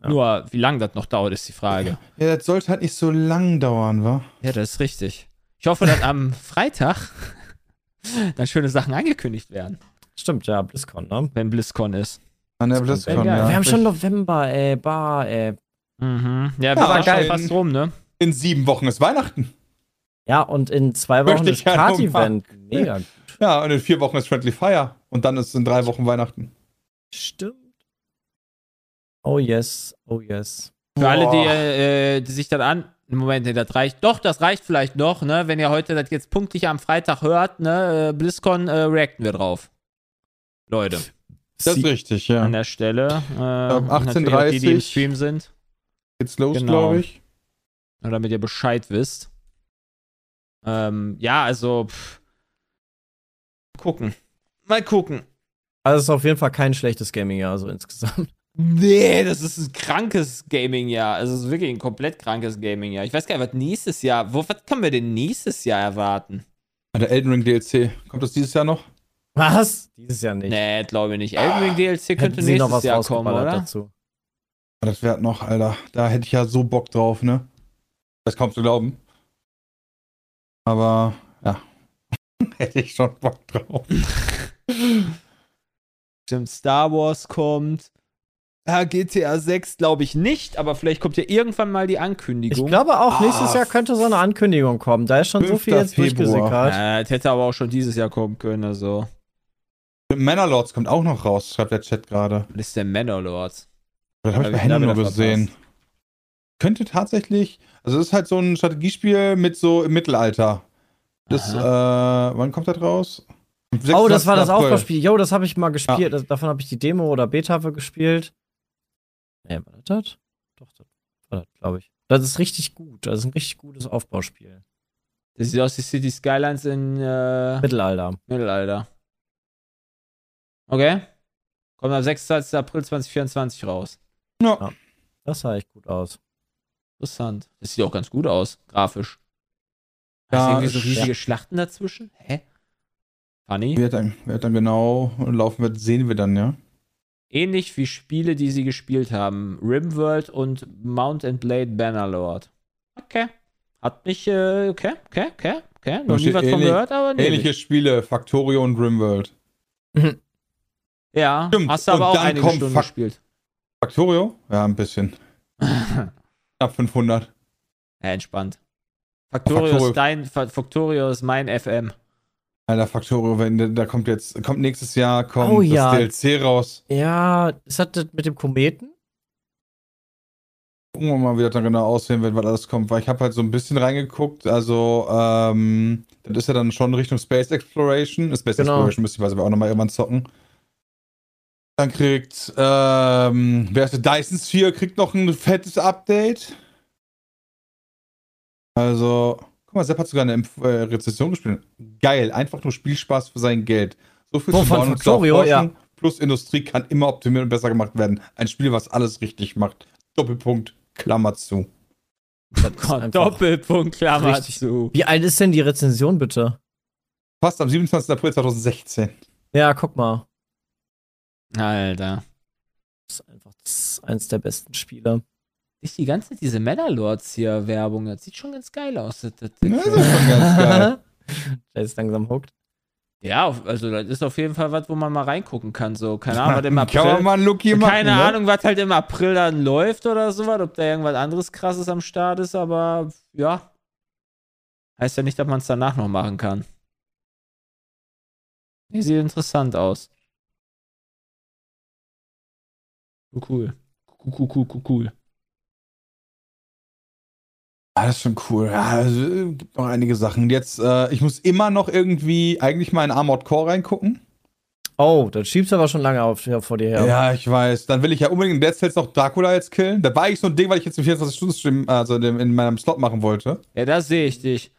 Ja. Nur, wie lange das noch dauert, ist die Frage. ja, das sollte halt nicht so lang dauern, wa? Ja, das ist richtig. Ich hoffe, dass am *laughs* Freitag *laughs* dann schöne Sachen angekündigt werden, Stimmt, ja, BlizzCon, ne? wenn BlizzCon ist. An der BlizzCon, ja. Wir haben schon November, ey, bah, ey. Mhm. Ja, Ja, wir waren geil. schon fast rum, ne? In sieben Wochen ist Weihnachten. Ja, und in zwei Wochen Möchte ist ich ja. Mega gut. Ja, und in vier Wochen ist Friendly Fire. Und dann ist in drei Wochen Weihnachten. Stimmt. Oh yes, oh yes. Für alle, die, Boah. äh, die sich dann an. Moment, nee, das reicht. Doch, das reicht vielleicht noch, ne? Wenn ihr heute das jetzt pünktlich am Freitag hört, ne? äh, BlizzCon äh, reacten wir drauf. Leute, Das ist richtig, ja. an der Stelle. Äh, Um und natürlich auch die, die im 18:30. Stream sind. Geht's los, Genau. glaube ich. Nur damit ihr Bescheid wisst. Ähm, ja, also. Pff. Gucken. Mal gucken. Also es ist auf jeden Fall kein schlechtes Gaming-Jahr, so insgesamt. *laughs* Nee, das ist ein krankes Gaming-Jahr. Also, es ist wirklich ein komplett krankes Gaming-Jahr. Ich weiß gar nicht, was nächstes Jahr. Wo, was können wir denn nächstes Jahr erwarten? Der Elden Ring DLC. Kommt das dieses Jahr noch? Was? Dieses Jahr nicht. Nee, glaube ich nicht. Elden Ring DLC könnte sie noch nächstes was Jahr kommen, oder? dazu. Ah, Das wäre noch, Alter. Da hätte ich ja so Bock drauf, ne? Das kaum zu glauben. Aber, ja. *laughs* hätte ich schon Bock drauf. *laughs* Stimmt, Star Wars kommt. Ah, GTA 6 glaube ich nicht, aber vielleicht kommt ja irgendwann mal die Ankündigung. Ich glaube auch, nächstes Ah, Jahr könnte so eine Ankündigung kommen. Da ist schon so 5. viel jetzt Februar. durchgesickert. Äh, das hätte aber auch schon dieses Jahr kommen können, also. Manor kommt auch noch raus, schreibt der Chat gerade. Das ist der Manor Lord. Das habe ich Ja, bei wir- da Hände nur gesehen. könnte tatsächlich, also das ist halt so ein Strategiespiel mit so im Mittelalter. Das, äh, wann kommt das raus? Oh, das war 26. das. Aufbauspiel. Jo, das habe ich mal gespielt. Das, davon habe ich die Demo oder Beta für gespielt. Nee, war das das? Doch, das war das, glaube ich. Das ist richtig gut. Das ist ein richtig gutes Aufbauspiel. Das sieht aus wie City Skylines in äh, Mittelalter. Mittelalter. Okay. Kommt am 26. April 2024 raus. Ja. Das sah echt gut aus. Interessant. Das sieht auch ganz gut aus, grafisch. Ja, Hast du irgendwie so riesige Schlachten dazwischen? Hä? Funny. Wer dann, wer dann genau laufen wird, sehen wir dann, ja. Ähnlich wie Spiele, die sie gespielt haben. Rimworld und Mount and Blade Bannerlord. Okay. Hat mich, äh, okay, okay, okay, okay. Noch nie was von gehört, aber nee. Ähnliche Spiele, Factorio und Rimworld. *laughs* Ja, Stimmt. hast du aber Und auch dann einige kommt Stunden Fak- gespielt. Factorio? Ja, ein bisschen. *laughs* Knapp 500. Ja, entspannt. Factorio, Factorio. ist dein, Fa- Factorio ist mein FM. Alter, Factorio, wenn, da kommt jetzt, kommt nächstes Jahr, kommt Oh ja. das DLC raus. Ja, ist das das mit dem Kometen? Gucken wir mal, wie das dann genau aussehen wird, weil alles kommt. Weil ich habe halt so ein bisschen reingeguckt. Also, ähm, das ist ja dann schon Richtung Space Exploration. Space Genau. Exploration müsste ich also auch nochmal irgendwann zocken. Dann kriegt, ähm, wer ist der Dyson Sphere, kriegt noch ein fettes Update. Also, guck mal, Sepp hat sogar eine Empf- äh, Rezession gespielt. Geil, einfach nur Spielspaß für sein Geld. So viel Oh, zu von Factorio, erforschen, Plus Industrie kann immer optimiert und besser gemacht werden. Ein Spiel, was alles richtig macht. Doppelpunkt, Klammer zu. Doppelpunkt, Klammer richtig- zu. Wie alt ist denn die Rezension bitte? Fast am 27. April 2016. Ja, guck mal. Alter. Das ist einfach das ist eins der besten Spiele. Ist die ganze Zeit diese Männerlords hier Werbung, das sieht schon ganz geil aus. Das, das, Ja, das ist schon ganz geil. *laughs* Der ist langsam hooked. Ja, auf- also das ist auf jeden Fall was, wo man mal reingucken kann. So, keine Ahnung, was im *laughs* Kann man April. mal einen Look hier machen. Keine ne? Ahnung, was halt im April dann läuft oder sowas, ob da irgendwas anderes krasses am Start ist, aber ja. Heißt ja nicht, dass man es danach noch machen kann. Nee, sieht interessant aus. Cool. Cool, cool, cool, cool, cool. Ah, das ist schon cool. Ja, also, äh, gibt noch einige Sachen. Jetzt, äh, ich muss immer noch irgendwie eigentlich mal in Armored Core reingucken. Oh, das schiebst du aber schon lange auf, ja, vor dir her. Ja. ich weiß. Dann will ich ja unbedingt in Dead Cells noch Dracula jetzt killen. Da war eigentlich so ein Ding, weil ich jetzt im 24-Stunden-Stream, also in meinem Slot machen wollte. Ja, da sehe ich dich.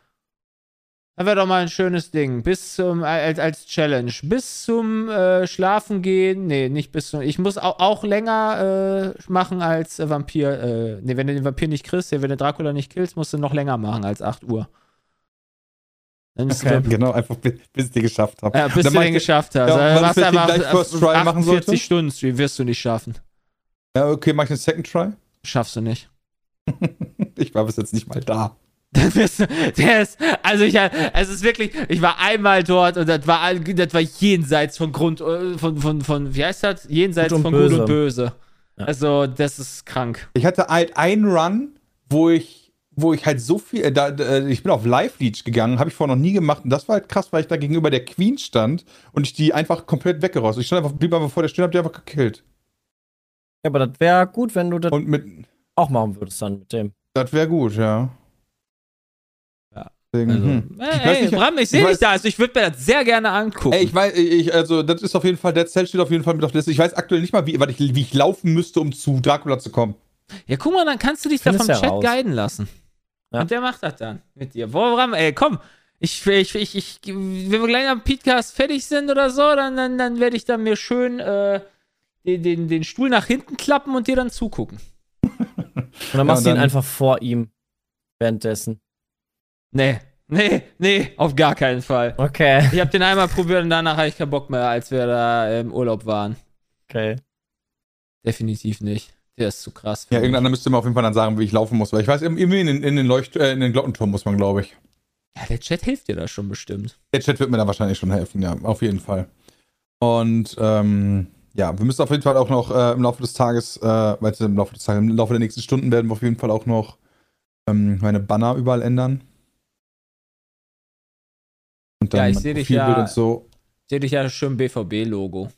Das wäre doch mal ein schönes Ding. Bis zum, als, als Challenge. Bis zum äh, Schlafen gehen. Nee, nicht bis zum. Ich muss auch, auch länger äh, machen als äh, Vampir. Äh, nee, wenn du den Vampir nicht kriegst, wenn du Dracula nicht killst, musst du noch länger machen als 8 Uhr. Dann Okay. du, Genau, einfach bis, bis ich die geschafft habe. ja, bis Dann du den geschafft hast. Ja, Ja, was machst ich einfach gleich First Try machen sollte? 48 Stunden Stream wirst du nicht schaffen. Ja, okay, mach ich einen Second Try. Schaffst du nicht. *laughs* Ich war bis jetzt nicht mal da. *laughs* Dann du, der ist, also ich, es ist wirklich, ich war einmal dort und das war, all- das war jenseits von Grund, äh, von, von, von, wie heißt das? Jenseits Gut und von böse. Gut und Böse. Ja. Also, das ist krank. Ich hatte halt einen Run, wo ich, wo ich halt so viel, äh, da, äh, ich bin auf Live Leech gegangen, habe ich vorher noch nie gemacht und das war halt krass, weil ich da gegenüber der Queen stand und ich die einfach komplett weggerostet. Ich stand einfach, blieb einfach vor der Stelle, hab die einfach gekillt. Ja, aber das wäre gut, wenn du das Und mit, auch machen würdest dann mit dem. das wäre gut, ja. Ja. Deswegen, Also, hm. ey, Ich weiß nicht, Bram, ich sehe ich dich da, also ich würde mir das sehr gerne angucken. Ey, ich weiß, ich, also, das ist auf jeden Fall, Dead Cell steht auf jeden Fall mit auf der Liste. Ich weiß aktuell nicht mal, wie, ich, wie ich laufen müsste, um zu Dracula zu kommen. ja, guck mal, dann kannst du dich da vom Findest ja Chat raus. guiden lassen. Ja. Und der macht das dann mit dir. Boah, Bram, ey, komm. Ich, ich, ich, ich, wenn wir gleich am Podcast fertig sind oder so, dann, dann, dann werde ich dann mir schön äh, den, den, den Stuhl nach hinten klappen und dir dann zugucken. Und dann machst du und ihn dann- einfach vor ihm währenddessen. Nee, nee, nee, auf gar keinen Fall. Okay. Ich habe den einmal probiert und danach hatte ich keinen Bock mehr, als wir da im Urlaub waren. Okay. Definitiv nicht. Der ist zu krass. Ja, irgendeiner müsste mir auf jeden Fall dann sagen, wie ich laufen muss, weil ich weiß, irgendwie in, den- in den Leucht, äh, in den Glockenturm muss man, glaube ich. ja, der Chat hilft dir da schon bestimmt. Der Chat wird mir da wahrscheinlich schon helfen, ja, auf jeden Fall. Und ähm, ja, wir müssen auf jeden Fall auch noch äh, im Laufe des Tages, äh, weil im Laufe des Tages, im Laufe der nächsten Stunden werden wir auf jeden Fall auch noch ähm, meine Banner überall ändern. Und Ja, ich mein seh dich ja- und so. Sehe dich ja schön BVB-Logo.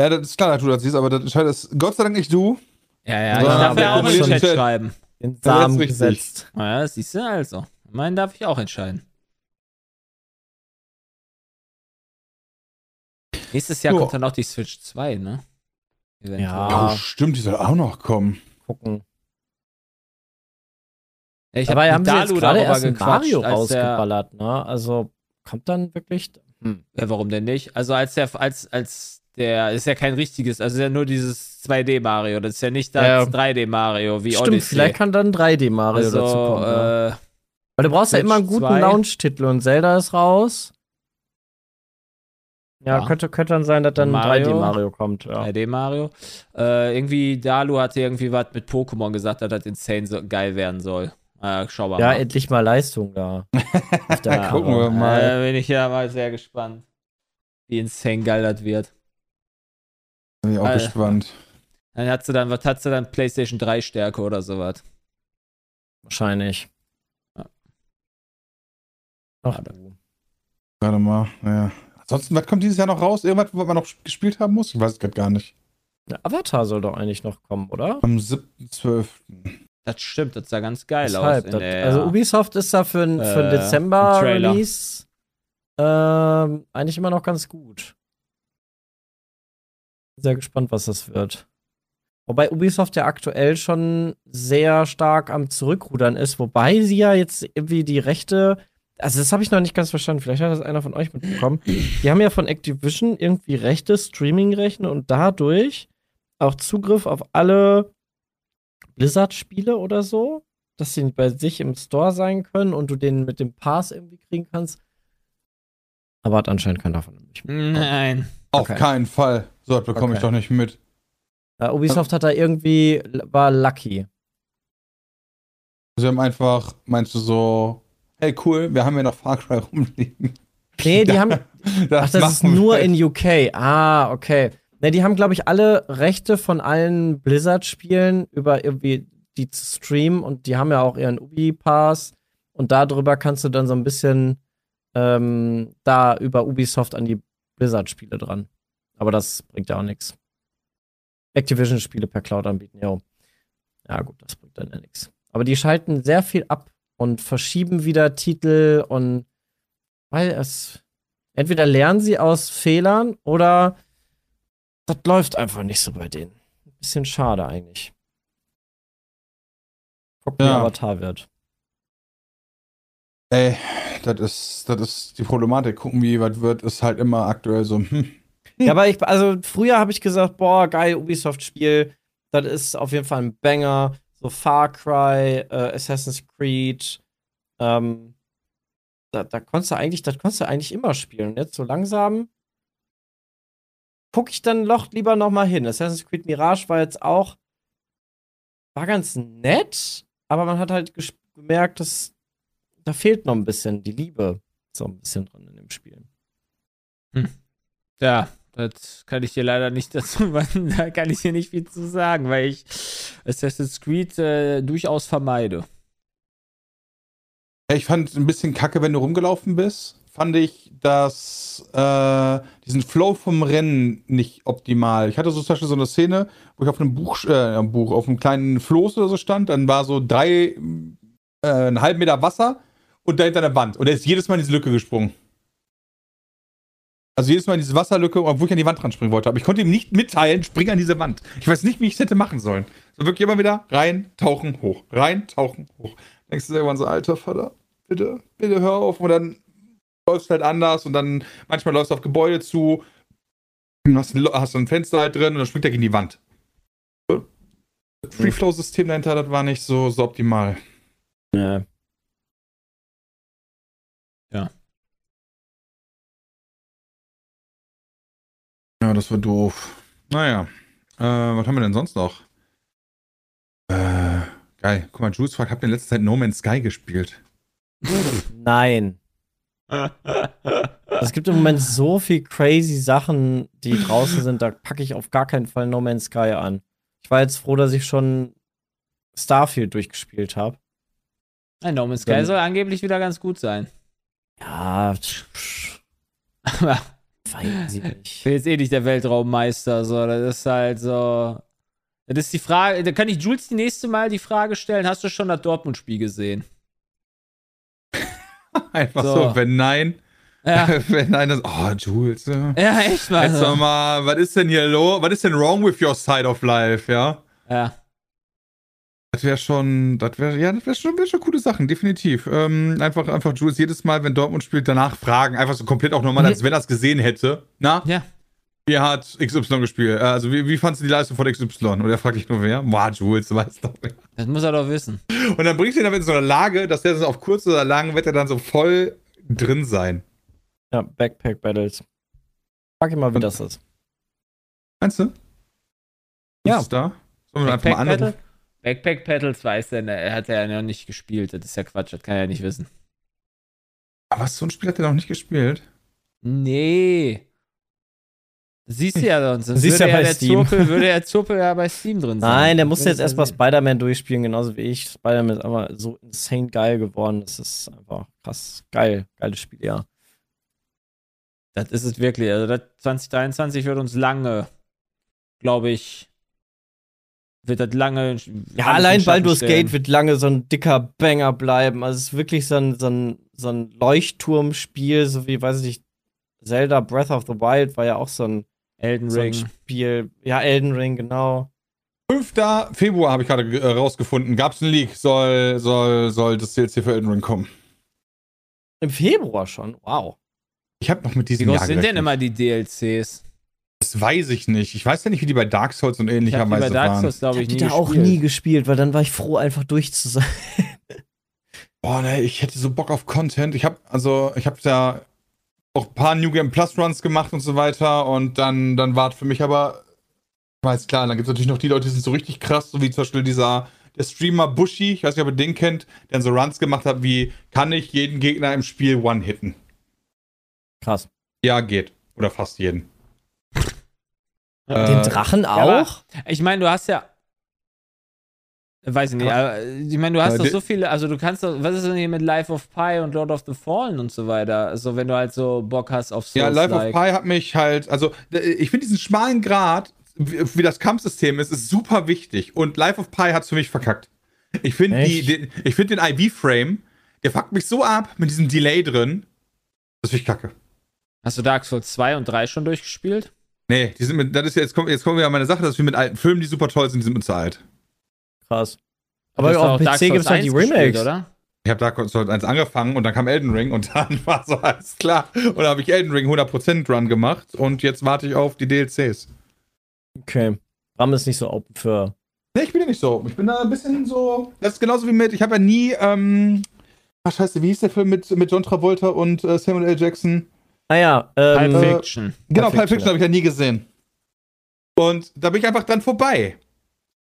Ja, das ist klar, dass du das siehst, aber das entscheidest Gott sei Dank nicht du. Ja, ja, Ja, ich darf ja auch im Chat schreiben. Ist Samen gesetzt. Naja, siehst du also. Meinen darf ich auch entscheiden. Nächstes Jahr Ja. kommt dann auch die Switch 2, ne? Eventuell. Ja. Oh, stimmt, die soll auch noch kommen. Gucken. Ich Dabei hab haben mit sie jetzt Dalu gerade darüber erst ein gequatscht, Mario rausgeballert, ne? Also kommt dann wirklich. Hm. ja, warum denn nicht? Also als der, als, als der, ist ja kein richtiges, also ist ja nur dieses 2D Mario, das ist ja nicht das Ja. 3D Mario wie Stimmt, Odyssey. vielleicht kann dann 3D Mario also, dazu kommen. ja. äh, Weil du brauchst ja Switch immer einen guten 2. Launch-Titel und Zelda ist raus. Ja, Ja. Könnte, könnte dann sein, dass dann Mario. 3D Mario kommt. Ja. 3D Mario. Äh, irgendwie, Dalu hatte irgendwie was mit Pokémon gesagt, dass das insane so geil werden soll. Äh, schau mal. Ja, mal. endlich mal Leistung da. *laughs* Der Ja, gucken Kamera. wir mal. Da bin ich ja mal sehr gespannt, wie insane geil das wird. Bin ich auch Äh, gespannt. Dann hat sie dann, was hat sie dann? PlayStation 3 Stärke oder sowas. Wahrscheinlich. Ja. Ach, du. Warte mal. Ja. Ansonsten, was kommt dieses Jahr noch raus? Irgendwas, was man noch gespielt haben muss? Ich weiß es gerade gar nicht. Ja, Avatar soll doch eigentlich noch kommen, oder? Am 7.12. Das stimmt, das sah ganz geil Deshalb, aus. das, der, also Ubisoft ist da für, für Äh, ein Dezember im Trailer. Release ähm, eigentlich immer noch ganz gut. Sehr gespannt, was das wird. Wobei Ubisoft ja aktuell schon sehr stark am Zurückrudern ist, wobei sie ja jetzt irgendwie die Rechte, also das habe ich noch nicht ganz verstanden, vielleicht hat das einer von euch mitbekommen. Die haben ja von Activision irgendwie Rechte, Streaming-Rechte und dadurch auch Zugriff auf alle Blizzard-Spiele oder so, dass sie bei sich im Store sein können und du den mit dem Pass irgendwie kriegen kannst. Aber hat anscheinend keiner von mich mitbekommen. Nein. Auf Okay. keinen Fall. So, das bekomme ich Okay. doch nicht mit. Äh, Ubisoft hat da irgendwie, war lucky. Sie haben einfach, meinst du so, hey cool, wir haben ja noch Far Cry rumliegen. Nee, die *laughs* haben, Ach, das ist wir. nur in UK. Ah, okay. Ne, die haben, glaube ich, alle Rechte von allen Blizzard-Spielen über irgendwie die zu streamen und die haben ja auch ihren Ubi-Pass und darüber kannst du dann so ein bisschen ähm, da über Ubisoft an die Blizzard-Spiele dran. Aber das bringt ja auch nichts. Activision-Spiele per Cloud anbieten, ja. Ja, gut, das bringt dann ja nichts. Aber die schalten sehr viel ab und verschieben wieder Titel und weil es entweder lernen sie aus Fehlern oder das läuft einfach nicht so bei denen. Ein bisschen schade eigentlich. Gucken, wie Ja. Avatar wird. Ey, das ist, das ist die Problematik. Gucken, wie was wird, ist halt immer aktuell so, hm. Ja, aber ich, also früher habe ich gesagt, boah, geil, Ubisoft-Spiel, das ist auf jeden Fall ein Banger. So Far Cry, äh, Assassin's Creed, ähm, da, da konntest du eigentlich, das konntest du eigentlich immer spielen. Und jetzt so langsam gucke ich dann doch lieber noch mal hin. Assassin's Creed Mirage war jetzt auch, war ganz nett, aber man hat halt gemerkt, dass da fehlt noch ein bisschen die Liebe so ein bisschen drin in dem Spiel. Ja, das kann ich dir leider nicht *laughs* dazu, da kann ich dir nicht viel zu sagen, weil ich Assassin's Creed äh, durchaus vermeide. Ich fand ein bisschen kacke, wenn du rumgelaufen bist. Fand ich, dass äh, diesen Flow vom Rennen nicht optimal. Ich hatte so zum Beispiel so eine Szene, wo ich auf einem Buch, äh, Buch, auf einem kleinen Floß oder so stand, dann war so drei, äh, einen halben Meter Wasser und dahinter eine Wand. Und er ist jedes Mal in diese Lücke gesprungen. Also jedes Mal in diese Wasserlücke, obwohl ich an die Wand dran springen wollte. Aber ich konnte ihm nicht mitteilen, spring an diese Wand. Ich weiß nicht, wie ich es hätte machen sollen. So wirklich immer wieder rein, tauchen, hoch. Rein, tauchen, hoch. Denkst du irgendwann so, alter Vater, bitte, bitte hör auf. Und dann läufst halt anders und dann manchmal läufst du auf Gebäude zu, hast, hast ein Fenster halt drin und dann springt er gegen die Wand. Das Free-Flow-System dahinter, das war nicht so, so optimal. Ja. Ja, das war doof. Naja. Äh, was haben wir denn sonst noch? Äh, geil. Guck mal, Jules fragt, habt ihr in letzter Zeit No Man's Sky gespielt? Nein. Es gibt im Moment so viel crazy Sachen, die draußen sind, da packe ich auf gar keinen Fall No Man's Sky an. Ich war jetzt froh, dass ich schon Starfield durchgespielt habe. Ein No Man's Sky Dann- soll angeblich wieder ganz gut sein. Ja, Aber weiß ich ich nicht. bin jetzt eh nicht der Weltraummeister, so. Das ist halt so. Das ist die Frage, da kann ich Jules die nächste Mal die Frage stellen, hast du schon das Dortmund-Spiel gesehen? *laughs* Einfach so, So. wenn nein, Ja, *laughs* wenn nein, dann, oh, Jules, ja. ja echt mal. Jetzt sag mal, was ist denn hier los? Was ist denn wrong with your side of life, ja? Ja. Das wäre schon, das wäre, ja, das wäre schon, wär schon coole Sachen, definitiv. Ähm, einfach, einfach Jules jedes Mal, wenn Dortmund spielt, danach fragen, einfach so komplett auch normal, Mhm. als wenn er es gesehen hätte. Na, Ja. Wie hat XY gespielt? Äh, Also, wie, wie fandst du die Leistung von XY? Und er fragt ich nur, wer? Boah, Jules, du weißt doch. wer. Das muss er doch wissen. Und dann bringst du ihn damit in so eine Lage, dass der so auf kurz oder lang wird er dann so voll drin sein. Ja, Backpack Battles. Frag ihn mal, wie das ist. Meinst du? Ja. Ist da? Sollen wir einfach mal Backpack Battle? anrufen? Backpack Battles weiß er, er hat ja noch nicht gespielt. Das ist ja Quatsch, das kann er ja nicht wissen. Aber so ein Spiel hat er noch nicht gespielt. Nee. Siehst du ja sonst. Sonst Siehst würde, ja bei der Steam. Zurpel, würde der Zurpel ja bei Steam drin sein. Nein, der würde jetzt erstmal. Spider-Man durchspielen, genauso wie ich. Spider-Man ist aber so insane geil geworden. Das ist einfach krass geil. Geiles Spiel, ja. Das ist es wirklich. Also das 2023 wird uns lange, glaube ich, wird das lange. Ja, allein Baldur's Gate wird lange so ein dicker Banger bleiben. Also es ist wirklich so ein, so ein, so ein Leuchtturmspiel, so wie, weiß ich nicht, Zelda Breath of the Wild war ja auch so ein, Elden so ein Ring. Spiel. Ja, Elden Ring, genau. 5. Februar habe ich gerade äh, rausgefunden. Gab es einen Leak? Soll, soll, soll das DLC für Elden Ring kommen? Im Februar schon, wow. Ich habe noch mit Wie diesem groß Jahr sind denn immer die DLCs? Das weiß ich nicht. Ich weiß ja nicht, wie die bei Dark Souls und Ich habe die bei ähnlicherweise Dark waren. Souls, glaube Ich ich, nie da auch nie gespielt, weil dann war ich froh, einfach durch zu sein. Boah, ne, ich hätte so Bock auf Content. Ich habe also, ich habe da auch ein paar New Game Plus Runs gemacht und so weiter und dann, dann war es für mich aber, ich weiß klar, dann gibt es natürlich noch die Leute, die sind so richtig krass, so wie zum Beispiel dieser, der Streamer Bushi, ich weiß nicht, ob ihr den kennt, der so Runs gemacht hat, wie, kann ich jeden Gegner im Spiel one-hitten? Krass. Ja, geht. Oder fast jeden. Ja. Den Äh, Drachen auch? Ich meine, du hast ja. Weiß ich nicht, aber ich meine, du hast doch so viele, also du kannst doch, was ist denn hier mit Life of Pi und Lord of the Fallen und so weiter? Also wenn du halt so Bock hast auf Ja, Souls Life like. of Pi hat mich halt, also äh, ich finde diesen schmalen Grad, wie, wie das Kampfsystem ist, ist super wichtig. Und Life of Pi hat es für mich verkackt. Ich finde den, ich find den IV-Frame, der fuckt mich so ab mit diesem Delay drin. Das finde ich kacke. Hast du Dark Souls 2 und 3 schon durchgespielt? Nee, die sind mit, das ist jetzt, kommt, jetzt kommen wir an meine Sache, dass wir mit alten Filmen, die super toll sind, die sind mit zu alt. Du Aber auf PC gibt es halt die 1 gespielt, Remakes. oder? Ich habe Dark Souls 1 angefangen und dann kam Elden Ring und *laughs* dann war so alles klar. Und dann habe ich Elden Ring 100% Run gemacht und jetzt warte ich auf die DLCs. Okay. RAM ist nicht so open für. Nee, ich bin ja nicht so. Ich bin da ein bisschen so. Das ist genauso wie mit. Ich habe ja nie. Ähm, ach, scheiße, wie hieß der Film mit, mit John Travolta und äh, Samuel L. Jackson? Naja, ähm, Pulp äh, Fiction. Genau, Pulp Pulp Fiction, Fiction habe ich ja nie gesehen. Und da bin ich einfach dran vorbei.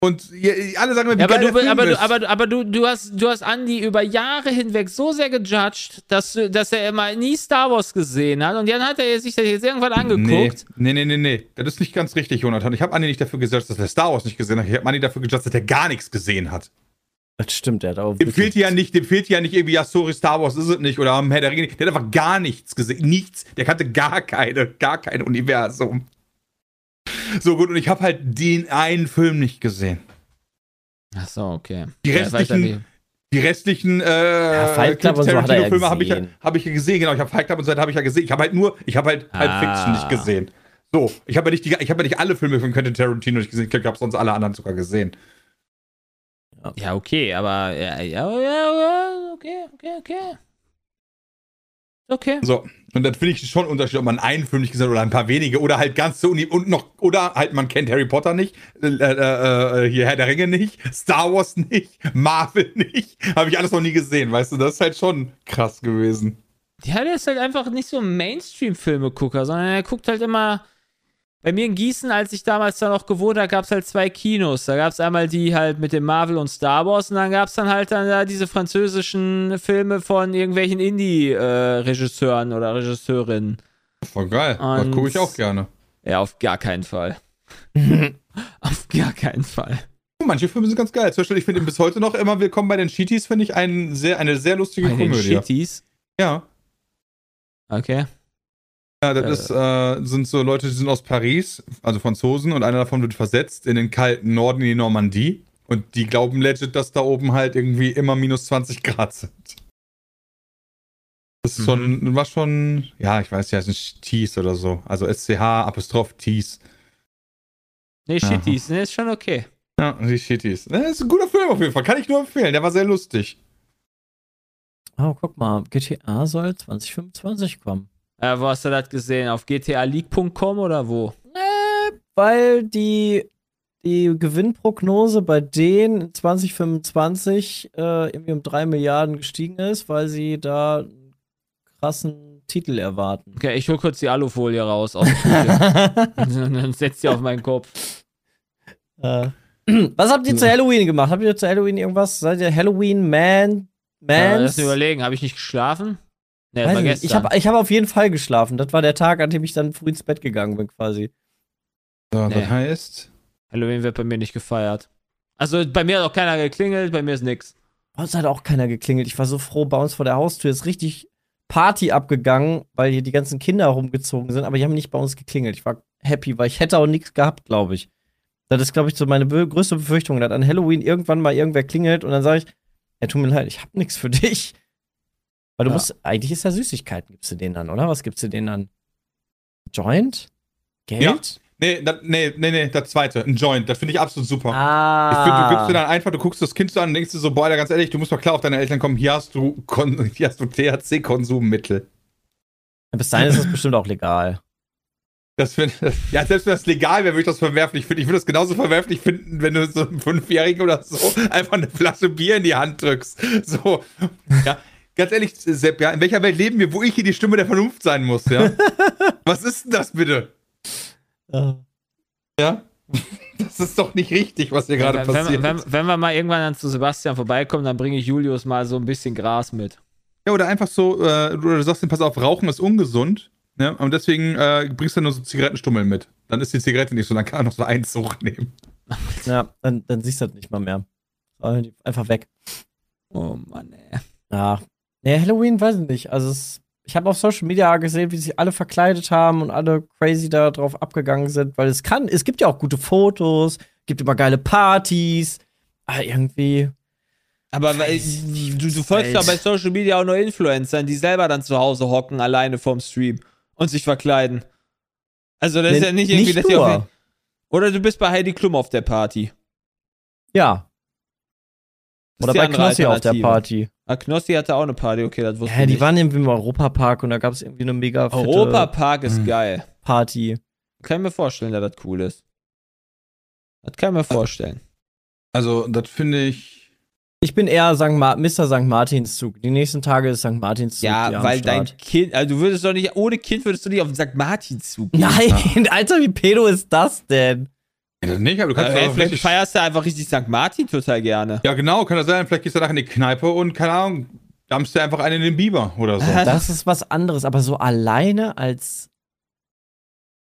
Und ihr, alle sagen mir, wie Ja, aber geil du, der Film aber, du, ist. aber, du- aber du, du hast, du hast Andy über Jahre hinweg so sehr gejudged, dass, dass er immer nie Star Wars gesehen hat und dann hat er sich das jetzt irgendwann angeguckt. Nee, nee, nee, nee, nee. Das ist nicht ganz richtig, Jonathan. Ich habe Andi nicht dafür gesagt, dass er Star Wars nicht gesehen hat. Ich habe Andi dafür gesagt, dass er gar nichts gesehen hat. das stimmt, der hat auch. Dem fehlt ja nicht, dem fehlt ja nicht irgendwie, ja, sorry, Star Wars ist es nicht oder am Herr der Ringe. Der hat einfach gar nichts gesehen. Nichts. Der kannte gar keine, gar kein Universum. So gut, und ich habe halt den einen Film nicht gesehen. Ach so, okay. Die Ja, ja restlichen- nicht. Die restlichen äh, Fight Club und so hat er ja Tarantino-Filme habe ich, ja- gesehen. hab ich ja gesehen. Genau, ich habe Fight Club und so habe ich ja gesehen. Ich habe halt nur, ich habe halt Pulp Ah. Fiction nicht gesehen. So, ich habe ja nicht, die, ich habe ja nicht alle Filme von Quentin Tarantino nicht gesehen. Ich habe sonst alle anderen sogar gesehen. Ja, okay, aber ja, ja, ja, ja, okay, okay, okay. Okay. So, und dann finde ich schon einen Unterschied, ob man einen Film nicht gesehen hat oder ein paar wenige oder halt ganz so und noch, oder halt man kennt Harry Potter nicht, äh, äh, äh, hier Herr der Ringe nicht, Star Wars nicht, Marvel *laughs* nicht. Habe ich alles noch nie gesehen, weißt du? Das ist halt schon krass gewesen. Ja, der ist halt einfach nicht so ein Mainstream-Filme-Gucker, sondern er guckt halt immer. Bei mir in Gießen, als ich damals da noch gewohnt habe, gab es halt zwei Kinos. Da gab es einmal die halt mit dem Marvel und Star Wars und dann gab es dann halt dann da diese französischen Filme von irgendwelchen Indie-Regisseuren oder Regisseurinnen. Voll geil. Das Und- gucke ich auch gerne. Ja, auf gar keinen Fall. *laughs* auf gar keinen Fall. Manche Filme sind ganz geil. Zum Beispiel, ich finde ihn bis heute noch immer Willkommen bei den Cheaties, finde ich ein sehr, eine sehr lustige Bei den Komödie. Shitties. Ja. Okay. Ja, das ist, äh, sind so Leute, die sind aus Paris, also Franzosen, und einer davon wird versetzt in den kalten Norden in die Normandie. Und die glauben legit, dass da oben halt irgendwie immer minus 20 Grad sind. Das ist schon, war schon, ja, ich weiß ja, es ist Tees oder so. Also SCH, Apostroph, Tees. Nee. Shitties, ne, ist schon okay. Ja, die Shitties. Das ist ein guter Film auf jeden Fall, kann ich nur empfehlen. Der war sehr lustig. Oh, guck mal, GTA soll 2025 kommen. Äh, wo hast du das gesehen? Auf gtaleague.com oder wo? Weil die, die Gewinnprognose bei denen in 2025 äh, irgendwie um 3 Milliarden gestiegen ist, weil sie da einen krassen Titel erwarten. Okay, ich hol kurz die Alufolie raus aus. Und *laughs* dann setzt die auf meinen Kopf. Äh, was habt ihr zu Halloween gemacht? Habt ihr zu Halloween irgendwas? Seid ihr Halloween-Man? Äh, Mans? lass mich überlegen, habe ich nicht geschlafen? Ne, das Weiß war ich nicht. gestern. Ich habe ich hab auf jeden Fall geschlafen. Das war der Tag, an dem ich dann früh ins Bett gegangen bin, quasi. So, Nee. das heißt. Halloween wird bei mir nicht gefeiert. Also bei mir hat auch keiner geklingelt, bei mir ist nix. Bei uns hat auch keiner geklingelt. Ich war so froh, bei uns vor der Haustür ist richtig Party abgegangen, weil hier die ganzen Kinder rumgezogen sind, aber die haben nicht bei uns geklingelt. Ich war happy, weil ich hätte auch nichts gehabt, glaube ich. Das ist, glaube ich, so meine größte Befürchtung, dass an Halloween irgendwann mal irgendwer klingelt und dann sage ich, ja, tut mir leid, ich habe nichts für dich. Weil du Ja. musst, eigentlich ist ja Süßigkeiten, gibst du denen dann, oder? Was gibst du denen dann? Joint? Geld? Ja. Nee, das, nee, nee, nee, das zweite, ein Joint, das finde ich absolut super. Ah. Ich finde, du gibst dir dann einfach, du guckst das Kind so an und denkst dir so, boah, Alter, ganz ehrlich, du musst doch klar auf deine Eltern kommen, hier hast du, Kon *laughs* hier hast du THC-Konsummittel. Bis dahin ist das bestimmt auch legal. Das find, *laughs* ja, selbst wenn das legal wäre, würde ich das verwerflich finden. Ich würde es genauso verwerflich finden, wenn du so einem Fünfjährigen oder so *laughs* einfach eine Flasche Bier in die Hand drückst. So, ja. Ganz ehrlich, Sepp, ja, in welcher Welt leben wir, wo ich hier die Stimme der Vernunft sein muss, ja? *laughs* Was ist denn das bitte? Ja? *laughs* Das ist doch nicht richtig, was hier gerade wenn, wenn, passiert. wenn, wenn wir mal irgendwann dann zu Sebastian vorbeikommen, dann bringe ich Julius mal so ein bisschen Gras mit. Ja, oder einfach so, äh, du, du sagst ihm, pass auf, Rauchen ist ungesund. Ne? Und deswegen äh, bringst du nur so Zigarettenstummel mit. Dann ist die Zigarette nicht so, dann kann er noch so einen Zug nehmen. *laughs* Ja, dann, dann siehst du das nicht mal mehr. Einfach weg. Oh Mann, ey. Ja. Nee, Halloween weiß ich nicht. Also es, ich habe auf Social Media gesehen, wie sich alle verkleidet haben und alle crazy da drauf abgegangen sind, weil es kann, es gibt ja auch gute Fotos, gibt immer geile Partys. Aber irgendwie. Aber weil, du, du folgst ja bei Social Media auch nur Influencern, die selber dann zu Hause hocken, alleine vorm Stream und sich verkleiden. Also das ist Nee, ja nicht irgendwie, nicht dass nur. Oder du bist bei Heidi Klum auf der Party. Ja. Ist Oder bei Knossi auf der. Party. Knossi hatte auch eine Party, okay, das wusste Ja, ich die nicht. waren irgendwie im Europapark und da gab es irgendwie eine mega fette Europapark ist Mhm. geil. Party. Kann ich mir vorstellen, dass das cool ist. Das kann ich mir vorstellen. Also, das finde ich. Ich bin eher St. Ma Mr. St. Martinszug. Die nächsten Tage ist St. Martinszug. Ja, hier am weil dein. Kind, also du würdest doch nicht, ohne Kind würdest du nicht auf den St. Martin-Zug gehen. Nein, *laughs* Alter, wie pedo ist das denn? Nicht, aber du kannst auch vielleicht feierst du einfach richtig St. Martin total gerne. Ja, genau, kann das sein. Vielleicht gehst du danach in die Kneipe und, keine Ahnung, dampfst dir einfach einen in den Biber oder so. *laughs* Das ist was anderes, aber so alleine als.